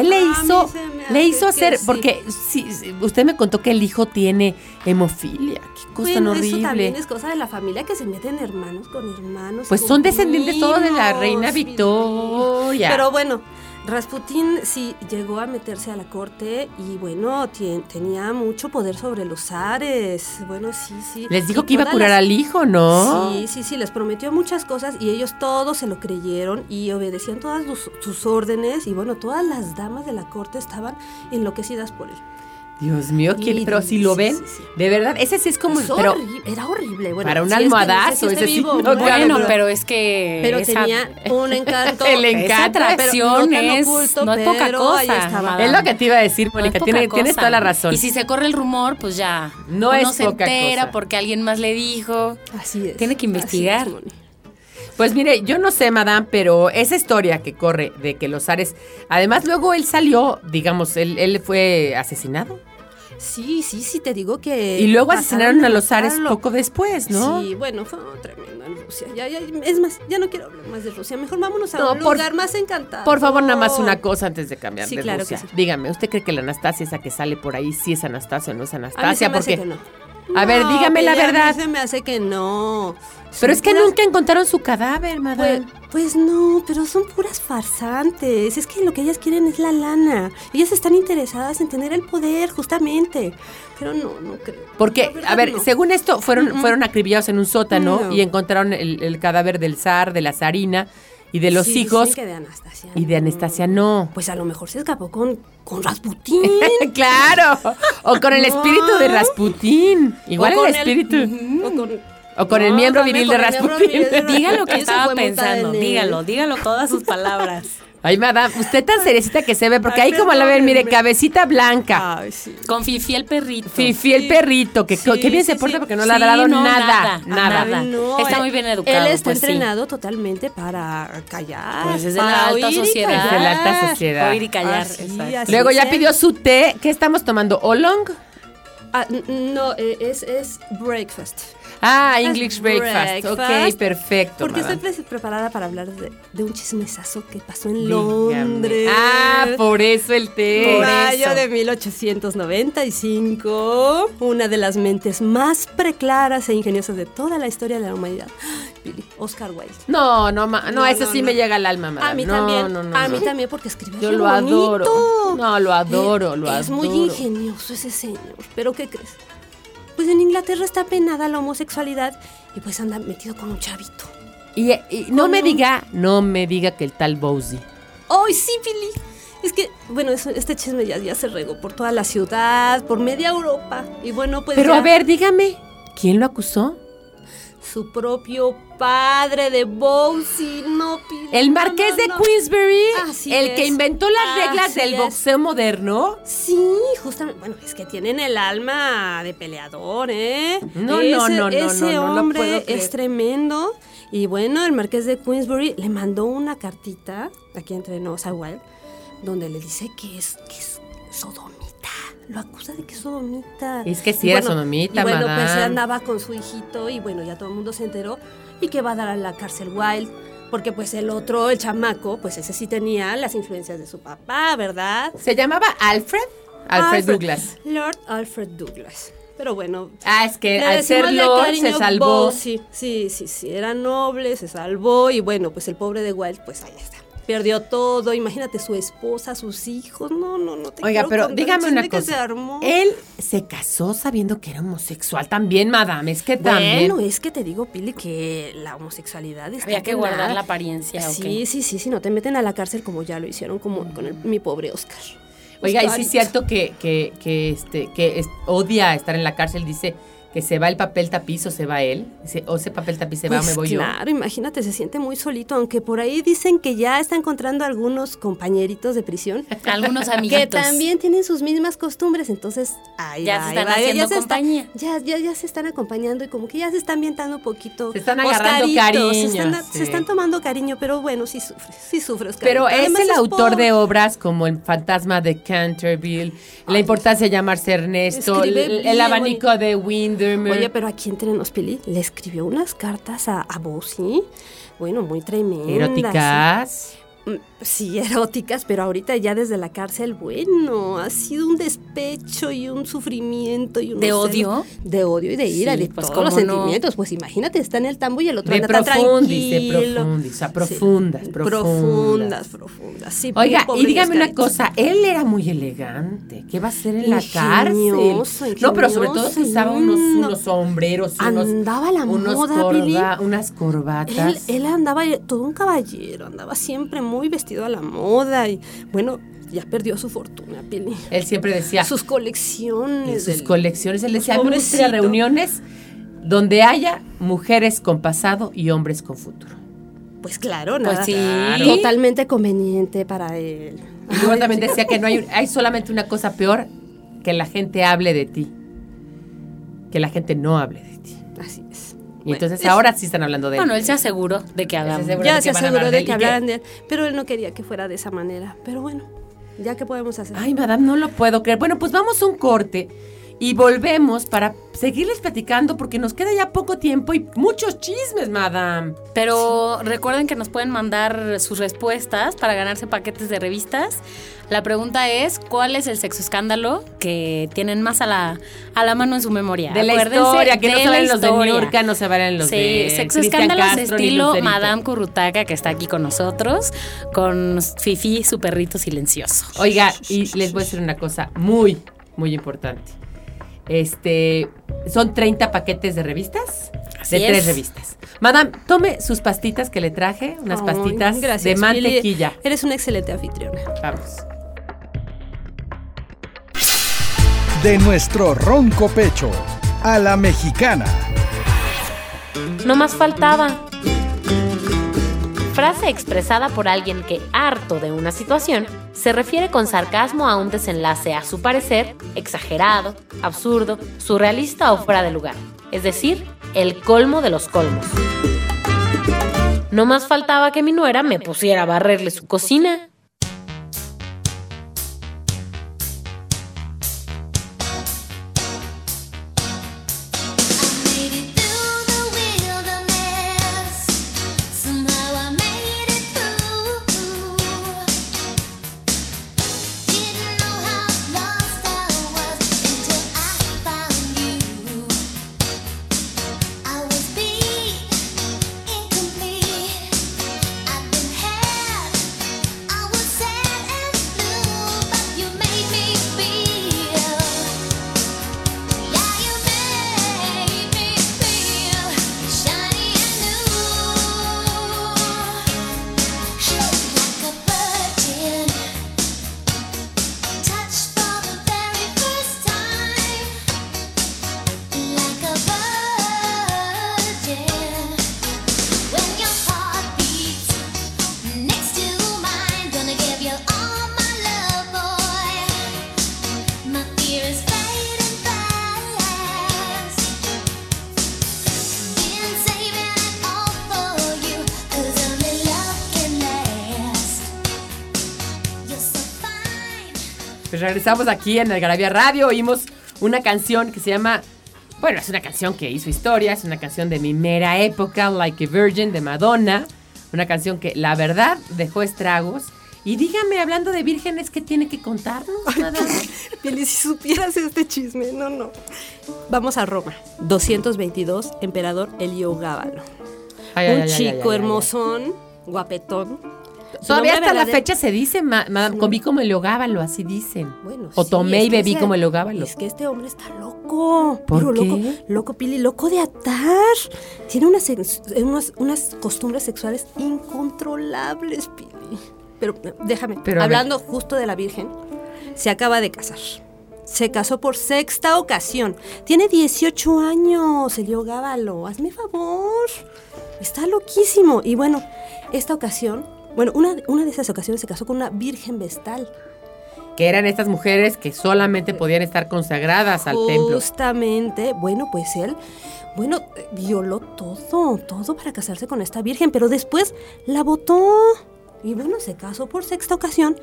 Él le A mí hizo, le hizo hacer, porque sí, usted me contó que el hijo tiene hemofilia. Qué cosa eso horrible. también es cosa de la familia que se meten hermanos con hermanos. Pues con son descendientes todos de la reina. Victoria. Pero bueno, Rasputín sí llegó a meterse a la corte y bueno, tenía mucho poder sobre los zares. Bueno, sí, sí. Les dijo Y que iba a curar las- al hijo, ¿no? Sí, sí, sí, les prometió muchas cosas y ellos todos se lo creyeron y obedecían todas sus, sus órdenes y bueno, todas las damas de la corte estaban enloquecidas por él. Dios mío, ¿quién- Y- pero si lo ven, sí, sí. de verdad, ese sí es como... Es pero, era horrible. Bueno, Para un si es que no sé si almohadazo, ese vivo, no, bueno, pero- pero es que. pero esa- tenía un encanto. El encanto. atracción no es. oculto, no es poca cosa. es lo que te iba a decir, Mónica, tienes toda la razón. Y si se corre el rumor, pues ya. No es se poca entera cosa. porque alguien más le dijo. Así es. Tiene que investigar. Pues mire, yo no sé, madame, pero esa historia que corre de que los zares... Además, luego él salió, digamos, él, él fue asesinado. Sí, sí, sí, te digo que. Y luego asesinaron a los zares poco después, ¿no? Sí, bueno, fue tremendo en Rusia. Ya, ya, es más, ya no quiero hablar más de Rusia. Mejor vámonos a No, un por- lugar más encantado. Por favor, nada más una cosa antes de cambiar Sí, de claro Rusia. que sí. Dígame, ¿usted cree que la Anastasia esa que sale por ahí sí es Anastasia o no es A mí se Anastasia? hace Porque... que no. A ver, dígame la Pili, a mí verdad. se me hace que no. Pero Son es que puras- nunca encontraron su cadáver, Pues, madame. pues no, pero son puras farsantes. Es que lo que ellas quieren es la lana. Ellas están interesadas en tener el poder, justamente. Pero no, no creo. Porque, verdad, a ver, no. según esto, fueron, fueron acribillados en un sótano No. y encontraron el, el cadáver del zar, de la zarina y de los Sí, hijos. que de Anastasia. Y de Anastasia no. Pues a lo mejor se escapó con, con Rasputín. claro. O con el espíritu de Rasputín. Igual el espíritu. o con, O con el No, miembro viril de con el miembro Rasputín. viril de Diga lo que estaba pensando. Dígalo, dígalo todas sus palabras. Ay, madame, usted tan seriecita que se ve, porque Ay, ahí como la ven, mire, cabecita blanca. Ay, sí. Con Fifi el perrito. Fifi el perrito, que Sí, qué bien sí, se porta sí. porque no le ha Sí, dado no, nada, nada, nada. no, Está muy bien educado, Él está pues sí. entrenado totalmente para callar. Pues es de la para alta sociedad. Es de la alta sociedad. Oír y callar. Así, Luego ya pidió su té. ¿Qué estamos tomando? ¿Olong? Ah, no, eh, es, es breakfast. Ah, English breakfast. Ok, breakfast, perfecto. Porque madame. estoy pre- preparada para hablar de, de un chismesazo que pasó en Dígame. Londres. Ah, por eso el té. Por mayo eso. de 1895, una de las mentes más preclaras e ingeniosas de toda la historia de la humanidad, Billy, Oscar Wilde. No, no, ma- no, No, eso no, sí no. me llega al alma, madame. A mí también, a mí también porque escribe Yo lo adoro. bonito. No, lo adoro, lo es muy adoro. ingenioso ese señor, pero ¿qué crees? Pues en Inglaterra está penada la homosexualidad y pues anda metido con un chavito. Y, y no me un- diga, no me diga que el tal Bowsy. ¡Ay, sí, Billy! Es que, bueno, eso- este chisme ya, ya se regó por toda la ciudad, por media Europa. Y bueno, pues Pero ya a ver, dígame, ¿quién lo acusó? Su propio padre de Bowsy, no. El marqués no, de. Queensberry, Así el que inventó las reglas Así del es. boxeo moderno. Sí, justamente. Bueno, es que tienen el alma de peleador, ¿eh? No, Ese- no, no, no, Ese no, no lo hombre es tremendo. Y bueno, el marqués de Queensbury le mandó una cartita, aquí entre nos a Wild, donde le dice que es, que es sodomita. Lo acusa de que es sodomita. Es que sí Y era sodomita, Y bueno, pues madame. él andaba con su hijito y bueno, ya todo el mundo se enteró. Y que va a dar a la cárcel Wild. Porque pues el otro, el chamaco, pues ese sí tenía las influencias de su papá, ¿verdad? ¿Se llamaba Alfred? Alfred, Douglas. Lord Alfred Douglas. Pero bueno. Ah, es que al ser Lord se salvó. Bo, sí, sí, sí, sí. Era noble, se salvó. Y bueno, pues el pobre de Wild, pues ahí está. Perdió todo. Imagínate su esposa, sus hijos. No, no, no te Oiga, quiero pero contar dígame una que cosa. se armó. Él se casó sabiendo que era homosexual también, madame. Es que también. Bueno, es que te digo, Pili, que la homosexualidad está Había que penada. guardar la apariencia, ¿o Sí, qué? sí, sí, sí, no te meten a la cárcel como ya lo hicieron como con el- mi pobre Oscar. Oiga, y sí es cierto que, que, que, este, que es- odia estar en la cárcel, dice que se va el papel tapiz o se va él, Dice, o ese papel tapiz se va o Pues me voy yo. claro, imagínate, se siente muy solito, aunque por ahí dicen que ya está encontrando algunos compañeritos de prisión. Algunos Que amiguitos. también tienen sus mismas costumbres, entonces ahí Ya va, se ahí están va, haciendo se está- compañía. ya, ya, ya se están acompañando y como que ya se están ambientando un poquito. Se están agarrando Se están, cariño, se están tomando cariño, pero bueno, sí sufre, sí sufre Oscarito. Pero es Además el autor de obras como El fantasma de Canterville, La importancia de llamarse Ernesto, el, bien abanico de Oye, pero aquí entre nos, Pili, le escribió unas cartas a, a Bossy, bueno, muy tremendas. eróticas. Mm, Sí, eróticas, pero ahorita ya desde la cárcel, bueno, ha sido un despecho y un sufrimiento y un ¿De odio? De odio y de ira, Sí, de pues, todos los no. sentimientos. Pues imagínate, está en el tambo y el otro De anda tan profundis, de tranquilo. profundis, profundas, Sí, profundas. profundas, profundas. Sí, Oiga, y dígame una cosa, él era muy elegante. ¿Qué va a hacer en la Ingenioso, cárcel? No, pero sobre todo que usaba unos, no. unos sombreros unos, Andaba la unos moda, unas Él, corbatas. él andaba todo un caballero, andaba siempre muy vestido a la moda y bueno, ya perdió su fortuna, Pili. Él siempre decía, Sus colecciones. sus colecciones, él decía, me gusta ir a Pobrecito. reuniones donde haya mujeres con pasado y hombres con futuro. Pues claro, Pues nada. sí. Totalmente conveniente para él. Y luego también decía que no hay, hay solamente una cosa peor, que la gente hable de ti. Que la gente no hable de ti. Y entonces ahora sí están hablando de él. Bueno, él se aseguró de que aseguró. Ya se aseguró de que que- hablaran de él, pero él no quería que fuera de esa manera. Pero bueno, ya que podemos hacer. Ay, madame, no lo puedo creer. Bueno, pues vamos a un corte y volvemos para seguirles platicando porque nos queda ya poco tiempo y muchos chismes, madame. Pero recuerden que nos pueden mandar sus respuestas para ganarse paquetes de revistas. La pregunta es, ¿cuál es el sexo escándalo que tienen más a la, a la mano en su memoria? De la Acuérdense historia, que no se valen los de. Niurka, no se valen los Sí, de sexo escándalos Castro, estilo. Madame Currutaca, que está aquí con nosotros, con Fifi, su perrito silencioso. Oiga, y les voy a decir una cosa muy, muy importante. Este, son 30 paquetes de revistas. Así de tres es. revistas. Madame, tome sus pastitas que le traje, unas Ay, pastitas gracias, de Pili. mantequilla. Eres una excelente anfitriona. Vamos. De nuestro ronco pecho a la mexicana. No más faltaba. Frase expresada por alguien que, harto de una situación, se refiere con sarcasmo a un desenlace a su parecer exagerado, absurdo, surrealista o fuera de lugar. Es decir, el colmo de los colmos. No más faltaba que mi nuera me pusiera a barrerle su cocina. Regresamos aquí en Algarabía Radio. Oímos una canción que se llama. Bueno, es una canción que hizo historia, es una canción de mi mera época, Like a Virgin de Madonna. Una canción que la verdad dejó estragos. Y dígame, hablando de vírgenes, ¿qué tiene que contarnos? madame? Pili, si supieras este chisme, no, no. Vamos a Roma. 222, emperador Heliogábalo. Ay, ay, Un ay, chico ay, ay, ay. hermosón, guapetón. Todavía hasta la fecha se dice, ma- madame, comí como el hogábalo, así dicen. Bueno, o tomé y bebí ese- como el hogábalo. Es que este hombre está loco. ¿Por pero loco, qué? loco, Pili, loco de atar. Tiene unas, unas, unas costumbres sexuales incontrolables, Pili. Pero déjame, Pero, hablando justo de la Virgen, se acaba de casar. se casó por sexta ocasión. Tiene 18 años, Elio Gábalo. Hazme favor. Está loquísimo. Y bueno, esta ocasión, bueno, una, una de esas ocasiones se casó con una virgen vestal. Que eran estas mujeres que solamente podían estar consagradas al templo. Justamente, bueno, pues él, bueno, violó todo, todo para casarse con esta virgen, pero después la votó. Y bueno, se casó por sexta ocasión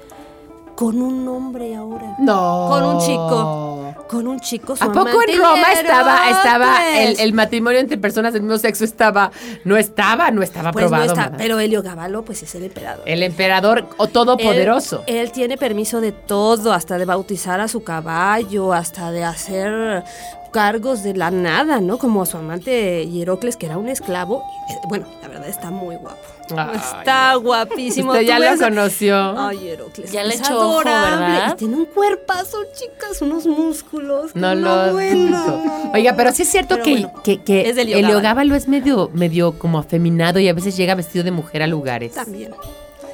con un hombre ahora. No. Con un chico. Con un chico. su ¿A poco en Roma estaba, estaba el, matrimonio entre personas del mismo sexo estaba, no estaba, no estaba Pues no aprobado. está, pero Helio Gabalo, pues es el emperador. El emperador o todopoderoso. Él, él tiene permiso de todo, hasta de bautizar a su caballo, hasta de hacer cargos de la nada, ¿no? Como su amante Hierocles, que era un esclavo. Eh, Bueno, la verdad está muy guapo. Ay, está guapísimo. Usted Tú ya lo ves- conoció. Ay, Herocles. Ya le echó ojo. ¿verdad? Y tiene un cuerpazo, chicas, unos músculos. No No, lo bueno. dudo. Oiga, pero sí es cierto que, bueno, que, que es de Helio Helio Gábalo. Gábalo es medio, medio como afeminado y a veces llega vestido de mujer a lugares. También.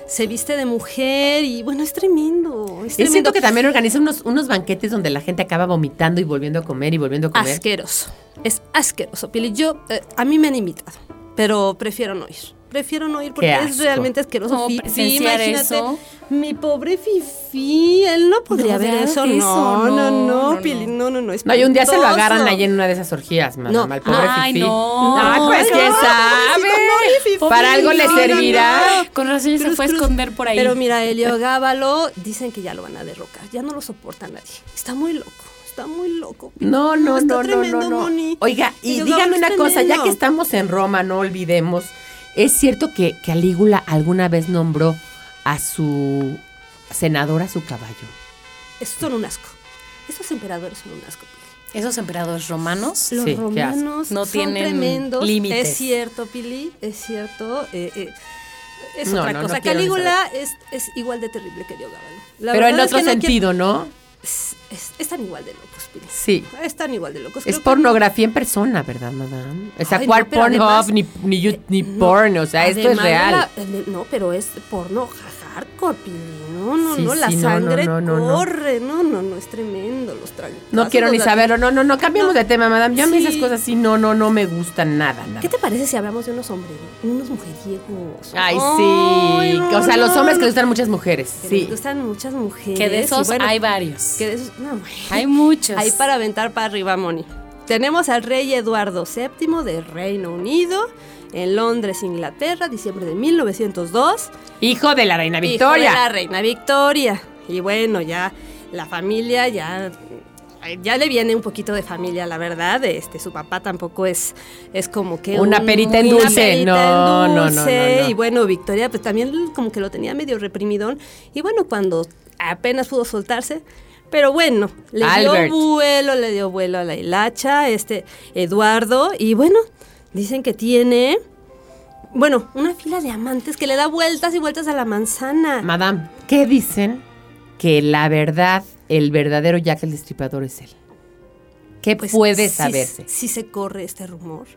Se viste de mujer y bueno, es tremendo. Es tremendo. cierto que también organiza unos, unos banquetes donde la gente acaba vomitando y volviendo a comer y volviendo a comer. Asqueroso. Es asqueroso, Pili. Yo, eh, a mí me han invitado, pero prefiero no ir. Prefiero no ir porque es realmente asqueroso. ¿Cómo Fi- presenciar imagínate, eso? Mi pobre Fifi, él no podría No, ver eso. eso, No, no, no, no, no, Pili, no, no, no. No, y un día se lo agarran ahí en una de esas orgías, mamá, No. al pobre Ay, Fifi. no. Pues No, quién no, sabe. no, Para algo le no, no, servirá. no. Con razón se fue a esconder por ahí. Pero mira, Elio Gábalo, dicen que ya lo van a derrocar. Ya no lo soporta nadie. Está muy loco. Está muy loco. No, no, Está no, no, tremendo, no, no. Moni. Oiga, y dígame Gábalo una cosa, ya tremendo. que estamos en Roma, no olvidemos, ¿es cierto que Calígula alguna vez nombró a su senador a su caballo? Estos son un asco. Estos emperadores son un asco. Pili. Esos emperadores romanos Los Sí, romanos No son tienen tremendos. límites. Es cierto, Pili, es cierto. eh, eh, es No, otra no, cosa. Calígula es, es igual de terrible que. La Pero en otro que no quiero- sentido, ¿no? Es- es- están igual de locos, Pili. Sí. Están igual de locos. Es que- pornografía en persona, ¿verdad, madame? O sea, ¿cuál no, Pornhub ni, ni, you- ni No, porn? O sea, esto es real. la- de- no, pero es porno ja- hardcore, Pili. No, no, Sí, no, la sí, sangre no, no, no. corre. No, no, no, es tremendo los. No quiero ni saberlo. No, no, no, cambiemos de tema, madame. Yo a mí Sí. esas cosas sí, no, no, no me gustan nada, nada. ¿Qué te parece si hablamos de unos hombres, unos mujeriegos? Ay, sí. Ay, no, o sea, los no, hombres que les gustan muchas mujeres. Que Sí. les gustan muchas mujeres. que de esos bueno, hay varios. que de esos- no, Hay muchos. Hay para aventar para arriba, Moni. Tenemos al rey Eduardo VII de Reino Unido en Londres, Inglaterra, diciembre de 1902. Hijo de la reina Hijo Victoria. de la reina Victoria. Y bueno, ya la familia ya ya le viene un poquito de familia, la verdad. Este, su papá tampoco es, es como que Una un- perita en una dulce. perita en No, no, no, dulce. no, no. Y bueno, Victoria pues también como que lo tenía medio reprimidón. Y bueno, cuando apenas pudo soltarse, pero bueno, le Albert. dio vuelo, le dio vuelo a la hilacha, este Eduardo. Y bueno, dicen que tiene, bueno, una fila de amantes que le da vueltas y vueltas a la manzana. Madame, ¿qué dicen? Que la verdad, el verdadero Jack el Destripador es él. ¿Qué Pues, puede sí- saberse? Sí, se corre este rumor.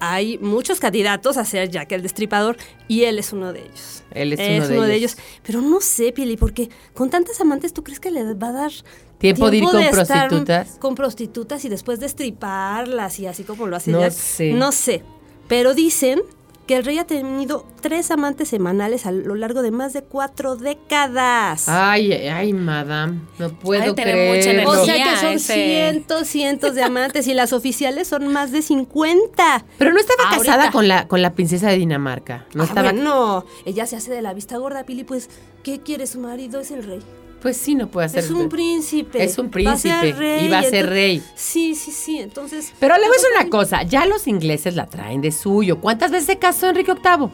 Hay muchos candidatos a ser Jack el Destripador y él es uno de ellos. Él es uno de ellos. Pero no sé, Pili, porque con tantas amantes, ¿tú crees que le va a dar ¿Tiempo de ir con estar prostitutas? Con prostitutas y después destriparlas y así como lo hace No sé. No sé. Pero dicen que el rey ha tenido tres amantes semanales a lo largo de más de cuatro décadas. Ay, ay, madame, no puedo creerlo. O sea que son ese- cientos, cientos de amantes y las oficiales son más de 50. Pero no estaba Ahorita. casada con la, con la princesa de Dinamarca. No Ah, estaba. bueno, ella se hace de la vista gorda, Pili, pues, ¿qué quiere? Su marido es el rey. Pues sí, no puede ser. Es un príncipe. Es un Va a ser príncipe, rey, y va a ser entonces- rey. Sí, sí, sí, entonces... Pero le voy a decir una cosa, ya los ingleses la traen de suyo. ¿Cuántas veces se casó Enrique VIII?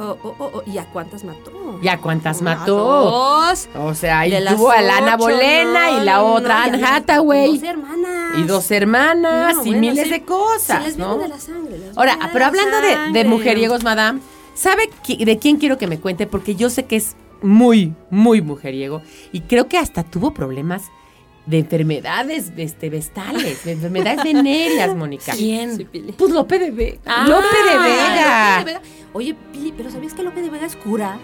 Oh, oh, oh, oh, ¿Y a cuántas mató? ¿Ya cuántas A mató? Dos. O sea, ahí tuvo a la Ana ocho, Bolena no, y la otra no, y Anne Hathaway. Dos hermanas. Y dos hermanas No, y bueno, miles sí, de cosas, sí les ¿no? de la sangre, les Ahora, pero la hablando de, de mujeriegos, madame, ¿sabe de quién quiero que me cuente? Porque yo sé que es muy, muy mujeriego y creo que hasta tuvo problemas de enfermedades este, vestales, de enfermedades venéreas, Mónica. ¿Quién? Sí. Pues Lope de Vega. Ah, Lope de Vega. Lope de Vega. Oye, Pili, pero ¿sabías que Lope de Vega es cura?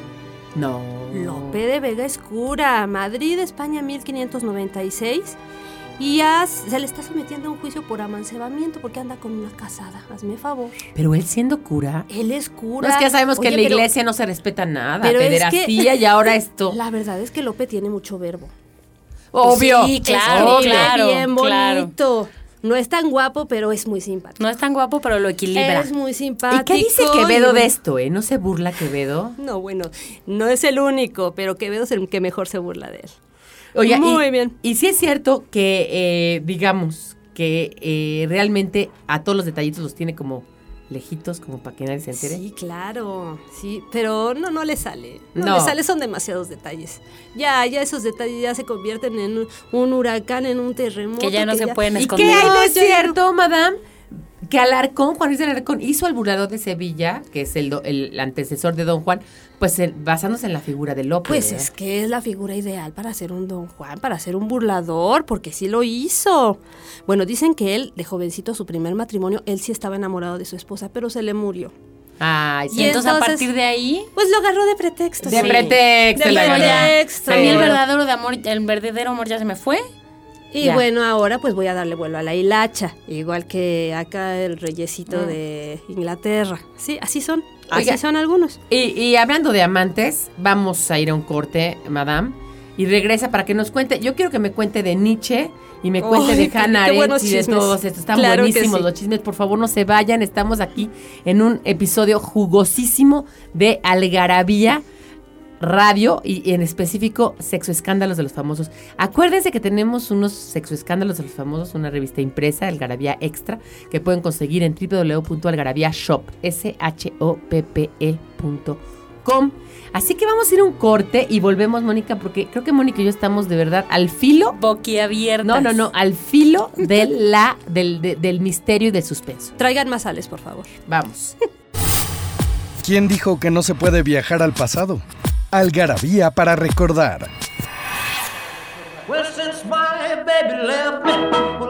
No. Lope de Vega Escura, Madrid, España 1596. Y ya se le está sometiendo a un juicio por amancebamiento porque anda con una casada. Hazme favor. Pero él siendo cura. Él es cura. No es que ya sabemos que en la pero- iglesia no se respeta nada. pero es Pederastía que- y ahora esto. La verdad es que Lope tiene mucho verbo. Obvio. Sí, claro, Escribe claro, bien claro. bonito. No es tan guapo, pero es muy simpático. No es tan guapo, pero lo equilibra. Es muy simpático. ¿Y qué dice Quevedo de esto, eh? ¿No se burla Quevedo? No, bueno, no es el único, pero Quevedo es el que mejor se burla de él. Oye, Muy y, bien. Y sí es cierto que, eh, digamos, que eh, realmente a todos los detallitos los tiene como lejitos, como para que nadie se entere. Sí, claro, sí, pero no, no le sale. No, No. le sale, son demasiados detalles. Ya, ya esos detalles ya se convierten en un, un huracán, en un terremoto. Que ya no se pueden ¿Y esconder. qué hay No, de yo digo- cierto, madame? Que Alarcón, Juan Luis de Alarcón, hizo al burlador de Sevilla, que es el, do- el antecesor de Don Juan, pues en- basándose en la figura de López. Pues ¿verdad? es que es la figura ideal para ser un don Juan, para ser un burlador, porque sí lo hizo. Bueno, dicen que él, de jovencito, su primer matrimonio, él sí estaba enamorado de su esposa, pero se le murió. Ay, Y sí. entonces, a partir de ahí, Pues lo agarró de pretexto. De sí. pretexto, De la verdad. pretexto. a mí el verdadero de amor, el verdadero amor ya se me fue. Y Ya. bueno, ahora pues voy a darle vuelo a la hilacha, igual que acá el reyesito Mm. de Inglaterra. Sí, así son, así Oiga. son algunos. Y, y hablando de amantes, vamos a ir a un corte, madame, y regresa para que nos cuente. Yo quiero que me cuente de Nietzsche y me cuente de Hannah Arendt y de todos estos. Están Claro buenísimos sí. los chismes. Por favor, no se vayan. Estamos aquí en un episodio jugosísimo de Algarabía Radio y en específico Sexoescándalos de los Famosos. Acuérdense que tenemos unos Sexoescándalos de los Famosos, una revista impresa, Algarabía Extra, que pueden conseguir en www.algarabiashop, S-H-O-P-P-E punto com. Así que vamos a ir a un corte y volvemos, Mónica, porque creo que Mónica y yo estamos de verdad al filo. Boquiabiertas. No, no, no, al filo de la, del, de- del misterio y del suspenso. Traigan más sales, por favor. Vamos. ¿Quién dijo que no se puede viajar al pasado? Algarabía para recordar.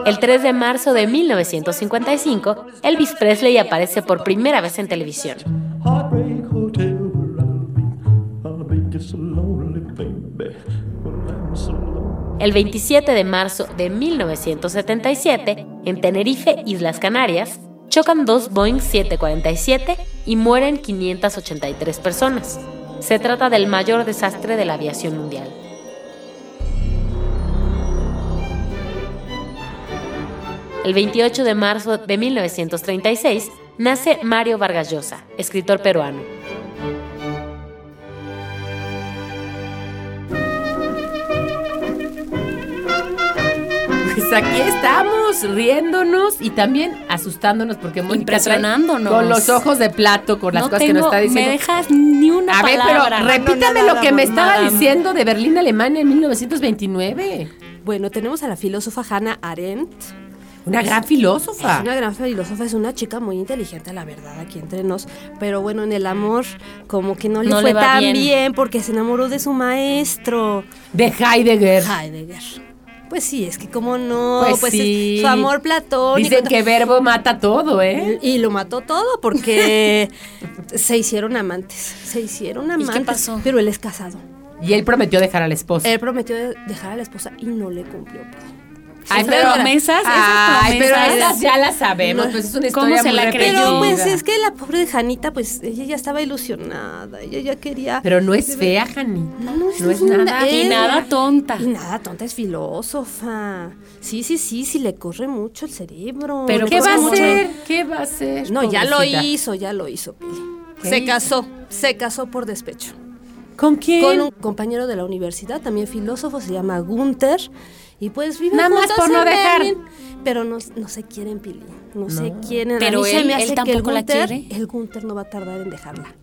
El 3 de marzo de 1955, Elvis Presley aparece por primera vez en televisión. El 27 de marzo de 1977, en Tenerife, Islas Canarias, chocan dos Boeing 747 y mueren 583 personas. Se trata del mayor desastre de la aviación mundial. El 28 de marzo de 1936 nace Mario Vargas Llosa, escritor peruano. Pues aquí estamos riéndonos y también asustándonos porque Mónica Impresionándonos. con los ojos de plato con las no cosas tengo, que nos está diciendo. me dejas ni una A ver, palabra. pero repítame lo que me estaba diciendo de Berlín, Alemania en 1929. Bueno, tenemos a la filósofa Hannah Arendt. Una gran filósofa. Es una gran filósofa, es una chica muy inteligente, la verdad, aquí entre nos. Pero bueno, en el amor, como que no le No fue le tan bien. bien. porque se enamoró de su maestro, De Heidegger. Heidegger. Pues sí, es que como no, Pues pues, sí. es su amor platónico. Dicen que verbo mata todo, ¿eh? Y lo mató todo porque se hicieron amantes. Se hicieron amantes. pasó? Pero él es casado. Y él prometió dejar a la esposa. Él prometió de- dejar a la esposa y no le cumplió. Ay, Esas pero- promesas, esas Ay, pero esas ya las sabemos, No. pues es una ¿Cómo se muy la creyó? Pero pues es que la pobre Janita, pues ella ya estaba ilusionada. Ella ya quería. Pero no es fea, Jani. No, no es, No es nada. Y nada tonta. Y nada tonta, es filósofa. Sí, sí, sí, sí, le corre mucho el cerebro. Pero ¿Qué va a hacer? ¿Qué va a hacer? No, ya lo hizo, ya lo hizo, Pili. ¿Qué Se hizo? casó, se casó por despecho. ¿Con quién? Con un compañero de la universidad, también filósofo, se llama Gunther. Y pues viven Nada más por no dejar. Berlín, pero no, no se quieren, Pili. No, se quieren. Pero a mí se él- me él hace que el tampoco la Gunther, quiere. el Gunther no va a tardar en dejarla.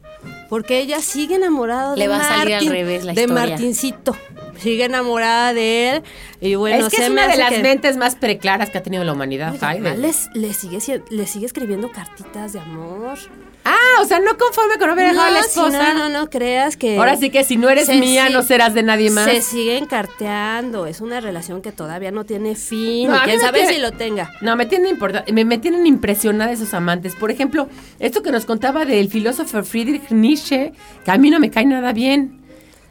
Porque ella sigue enamorada Le de va a salir al Martin, revés la de historia. Martincito. Sigue enamorada de él. Y bueno, es que se es me una de hace las que- mentes más preclaras que ha tenido la humanidad, les- le, sigue, le sigue escribiendo cartitas de amor. Ah, o sea, no conforme con haber dejado a la No, si esposa. no, no, no creas que. Ahora sí que si no eres mía, no serás de nadie más. Se siguen carteando. Es una relación que todavía no tiene fin. No, quién sabe tiene- si lo tenga. No, me tienen, me, me tienen impresionada esos amantes. Por ejemplo, esto que nos contaba del filósofo Friedrich Nietzsche, que a mí no me cae nada bien.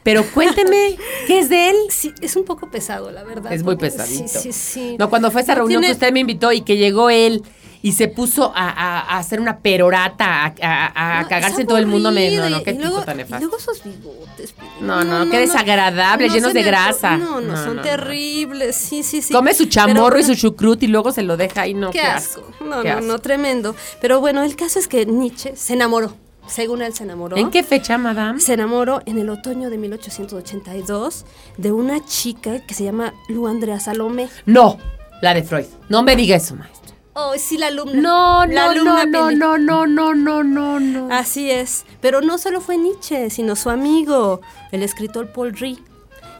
Pero cuénteme, ¿qué es de él? Sí, es un poco pesado, la verdad. Es muy pesadito. Sí, sí, sí. No, cuando fue a esa No reunión tiene- que usted me invitó y que llegó él y se puso a, a- a hacer una perorata, a, a- No, cagarse todo el mundo. Me, no, no, qué y tipo luego- tan Y nefasto. luego esos bigotes. Pili. No, no, qué desagradable, llenos de grasa. No, no, No, son no, no. terribles. Sí, sí, sí. Come su Pero chamorro y su chucrut y luego se lo deja ahí, no, Qué asco. No, qué no, asco. no, tremendo. Pero bueno, el caso es que Nietzsche se enamoró. Según él se enamoró. ¿En qué fecha, madame? Se enamoró en el otoño de 1882 de una chica que se llama Lu Andrea Salomé. No, la de Freud. No me diga eso, maestra. Oh, sí, la alumna. No, La no, alumna no, no, no, no, no, no, no, no. Así es. Pero no solo fue Nietzsche, sino su amigo, el escritor Paul Rie.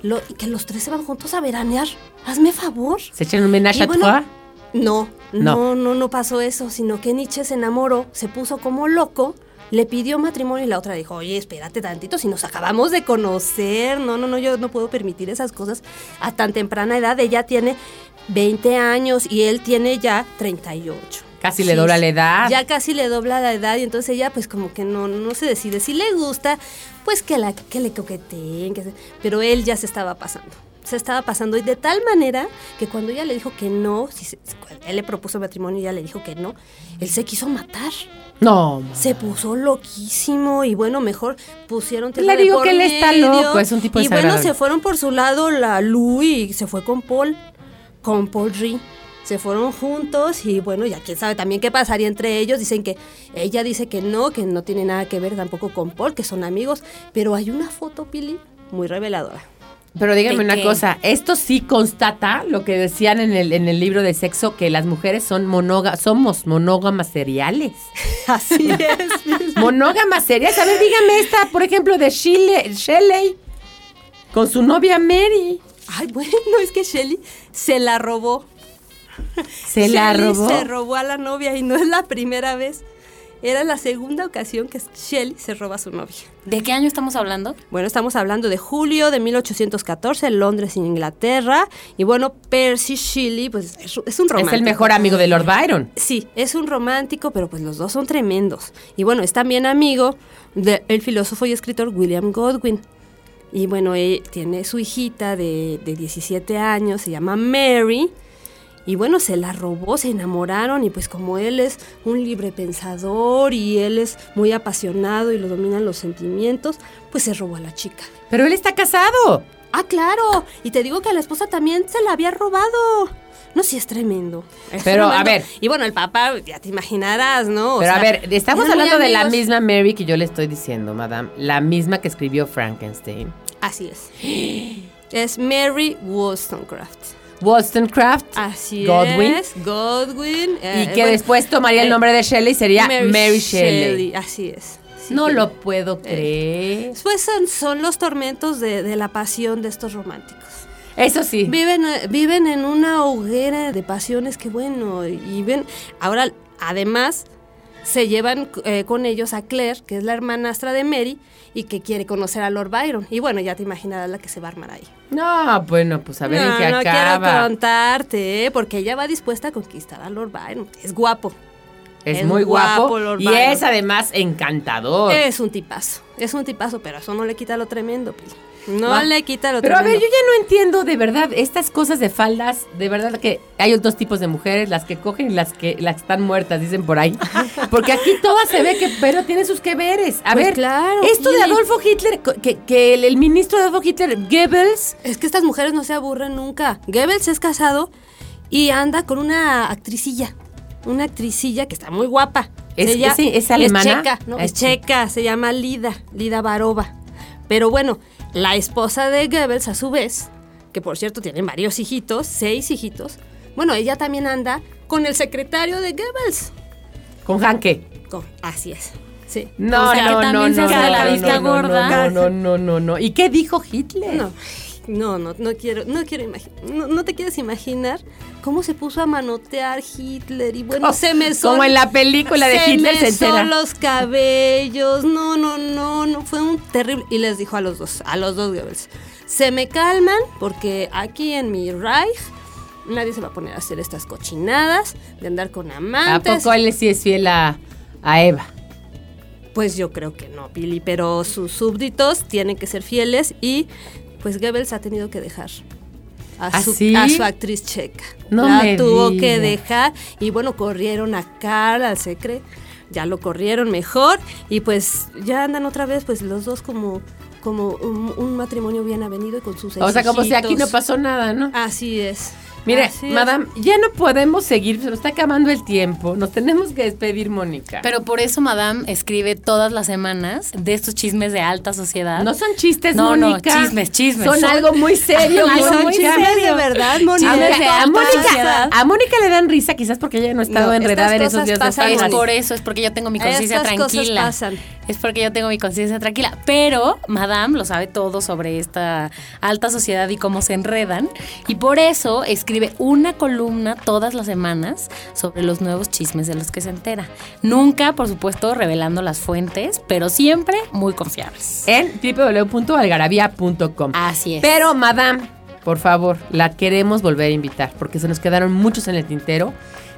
Lo- y que los tres se van juntos a veranear. Hazme favor. ¿Se echan un menage Y a bueno? No, No. no, no, no pasó eso, sino que Nietzsche se enamoró, se puso como loco, le pidió matrimonio y la otra dijo, oye, espérate tantito, si nos acabamos de conocer, no, no, no, yo no puedo permitir esas cosas a tan temprana edad, ella tiene 20 años y él tiene ya 38. Casi le dobla la edad. Ya casi le dobla la edad y entonces ella pues como que no, no se decide. Si le gusta, pues que, la, que le coqueteen, que se- pero él ya se estaba pasando. Se estaba pasando y de tal manera que cuando ella le dijo que no, si se- él le propuso matrimonio y ella le dijo que no, él se quiso matar. No. Se puso loquísimo y bueno, mejor pusieron Le de digo por que él está loco, es un tipo Y bueno, se fueron por su lado la Lu y se fue con Paul, con Paul Rie. Se fueron juntos y bueno, ya quién sabe también qué pasaría entre ellos. Dicen que ella dice que no, que no tiene nada que ver tampoco con Paul, que son amigos. Pero hay una foto, Pili, muy reveladora. Pero dígame ¿De una cosa, esto sí constata lo que decían en el, en el libro de sexo, que las mujeres son monógamas, somos monógamas seriales. Así es. monógamas seriales. A ver, dígame esta, por ejemplo, de Shile- Shelley, con su novia Mary. Ay, bueno, es que Shelly se la robó. Se la Shelley robó. Se robó a la novia y no es la primera vez. Era la segunda ocasión que Shelly se roba a su novia. ¿De qué año estamos hablando? Bueno, estamos hablando de julio de 1814, en Londres, Inglaterra. Y bueno, Percy Shelley, pues es, es un romántico. Es el mejor amigo de Lord Byron. Sí, es un romántico, pero pues los dos son tremendos. Y bueno, es también amigo del filósofo y escritor William Godwin. Y bueno, él tiene su hijita de, de 17 años, se llama Mary. Y bueno, se la robó, se enamoraron y pues como él es un libre pensador y él es muy apasionado y lo dominan los sentimientos, pues se robó a la chica. Pero él está casado. Ah, claro. Y te digo que a la esposa también se la había robado. No, sí es tremendo. Es Pero, a ver. Y bueno, el papá, ya te imaginarás, ¿no? O Pero a ver, estamos hablando de la misma Mary que yo le estoy diciendo, madame. La misma que escribió Frankenstein. Así es. Es Mary Wollstonecraft. Wollstonecraft. Así Godwin. es. Godwin. Y eh, que bueno, después tomaría el eh, nombre de Shelley sería Mary, Shelley. Así es. Sí, No que- lo puedo creer. Pues son, son los tormentos de, de la pasión de estos románticos. Eso sí. Viven, eh, viven en una hoguera de pasiones que bueno, y ven, ahora además se llevan eh, con ellos a Claire, que es la hermanastra de Mary, y que quiere conocer a Lord Byron. Y bueno, ya te imaginarás la que se va a armar ahí. No, bueno, pues a ver no, en qué no acaba. quiero contarte, ¿eh? porque ella va dispuesta a conquistar a Lord Byron. Es guapo. es, es muy guapo, guapo, Lord y Byron. es además encantador. Es un tipazo. Es un tipazo, pero eso no le quita lo tremendo, Pili. No Va. le quita lo Pero a ver, yo ya no entiendo de verdad estas cosas de faldas, de verdad que hay dos tipos de mujeres, las que cogen y las que las que están muertas, dicen por ahí. Porque aquí todas se ve que pero tiene sus que veres. A Pues ver, claro, esto de. Adolfo Hitler, que, que el, el ministro de Adolfo Hitler, Goebbels, Es que estas mujeres no se aburren nunca. Goebbels es casado y anda con una actricilla. Una actricilla que está muy guapa. ¿Es- Ella es- es alemana? checa, no, Ah, es es checa. Se llama Lida, Lida Barova. Pero bueno, la esposa de Goebbels, a su vez, que por cierto tienen varios hijitos, seis hijitos. Bueno, ella también anda con el secretario de Goebbels. con Hanke. Con- así es. Sí. No, O sea, que no, no, también no, se hace no, la no, vista no, no, gorda. No, no, no, no, no. ¿Y qué dijo Hitler? No, no, no, no quiero, no quiero imaginar, no, no te quieres imaginar cómo se puso a manotear Hitler y bueno, Oh, se me como en la película de Hitler se mesó entera. los cabellos, no, no, no, no, fue un terrible, y les dijo a los dos, a los dos Goebbels, se me calman porque aquí en mi Reich nadie se va a poner a hacer estas cochinadas de andar con ¿A amantes. poco él sí es fiel a, a Eva? Pues yo creo que no, Pili, pero sus súbditos tienen que ser fieles y pues Goebbels ha tenido que dejar a, ¿Ah, su, sí? a su actriz checa. No la me tuvo diga. que dejar y bueno, corrieron a Karl, al secre, ya lo corrieron mejor y pues ya andan otra vez pues los dos como como un, un matrimonio bien avenido y con sus O sea, como si aquí no pasó nada, ¿no? Así es. Mire, Así es. madame, ya no podemos seguir, se nos está acabando el tiempo. Nos tenemos que despedir, Mónica. Pero por eso Madame escribe todas las semanas de estos chismes de alta sociedad. no son chistes, No, no, Mónica. chismes, chismes. Son Son- algo muy serio, Algo Mónica. muy chismes de verdad, Mónica. De a, Mónica, a Mónica le dan risa quizás porque ella no ha estado No, enredada en esos días de pasan, Es Pascua. por eso, es porque yo tengo mi conciencia cosas tranquila. pasan. Es porque yo tengo mi conciencia tranquila. Pero Madame lo sabe todo sobre esta alta sociedad y cómo se enredan. Y por eso escribe una columna todas las semanas sobre los nuevos chismes de los que se entera. Nunca, por supuesto, revelando las fuentes, pero siempre muy confiables. En www.algarabía.com. Así es. Pero, madame, por favor, la queremos volver a invitar porque se nos quedaron muchos en el tintero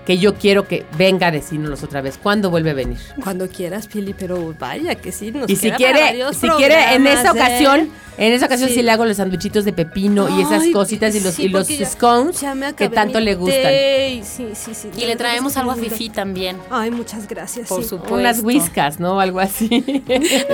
que yo quiero que venga a decirnos otra vez. ¿Cuándo vuelve a venir? Cuando quieras, Pili, pero vaya que sí, nos Y si quiere, si quiere en esa ¿eh? ocasión, en esa ocasión sí, Sí. le hago los sanduichitos de pepino y esas cositas y los, sí, y los porque ya- scones ya que tanto le gustan. té, Sí, sí, sí. Y le traemos algo a Fifi también. Ay, muchas gracias. Por sí. supuesto. Unas whiskas, ¿no? Algo así.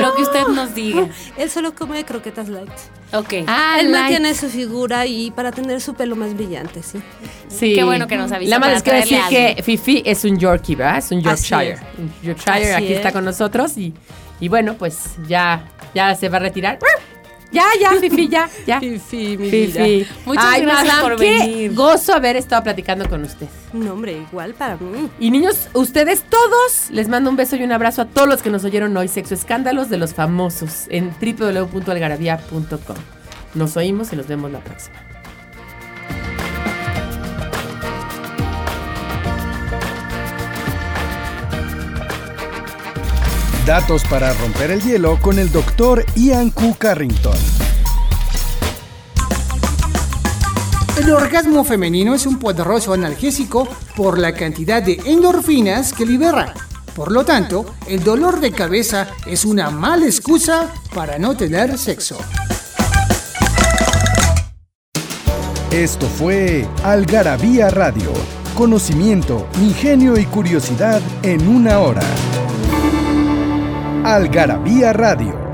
Lo que usted nos diga. Él solo come croquetas light. Ok. Ah, Él mantiene su figura y para tener su pelo más brillante, sí. Sí. Qué bueno que nos avisa La más les quiero decir que Fifi es un Yorkie, ¿verdad? Es un Yorkshire. es. Un Yorkshire Así aquí está es. con nosotros y, y bueno, pues ya, ya se va a retirar. Ya, ya, Fifi, ya, ya. Fifi, mi Fifi. Muchas Ay, gracias madame, por qué venir. gozo haber estado platicando con usted. No, hombre, igual para mí. Y niños, ustedes todos, les mando un beso y un abrazo a todos los que nos oyeron hoy. Sexo Escándalos de los famosos en www.algarabía.com. Nos oímos y nos vemos la próxima. Datos para romper el hielo con el doctor Ian Q. Carrington. El orgasmo femenino es un poderoso analgésico por la cantidad de endorfinas que libera. Por lo tanto, el dolor de cabeza es una mala excusa para no tener sexo. Esto fue Algarabía Radio. Conocimiento, ingenio y curiosidad en una hora. Algarabía Radio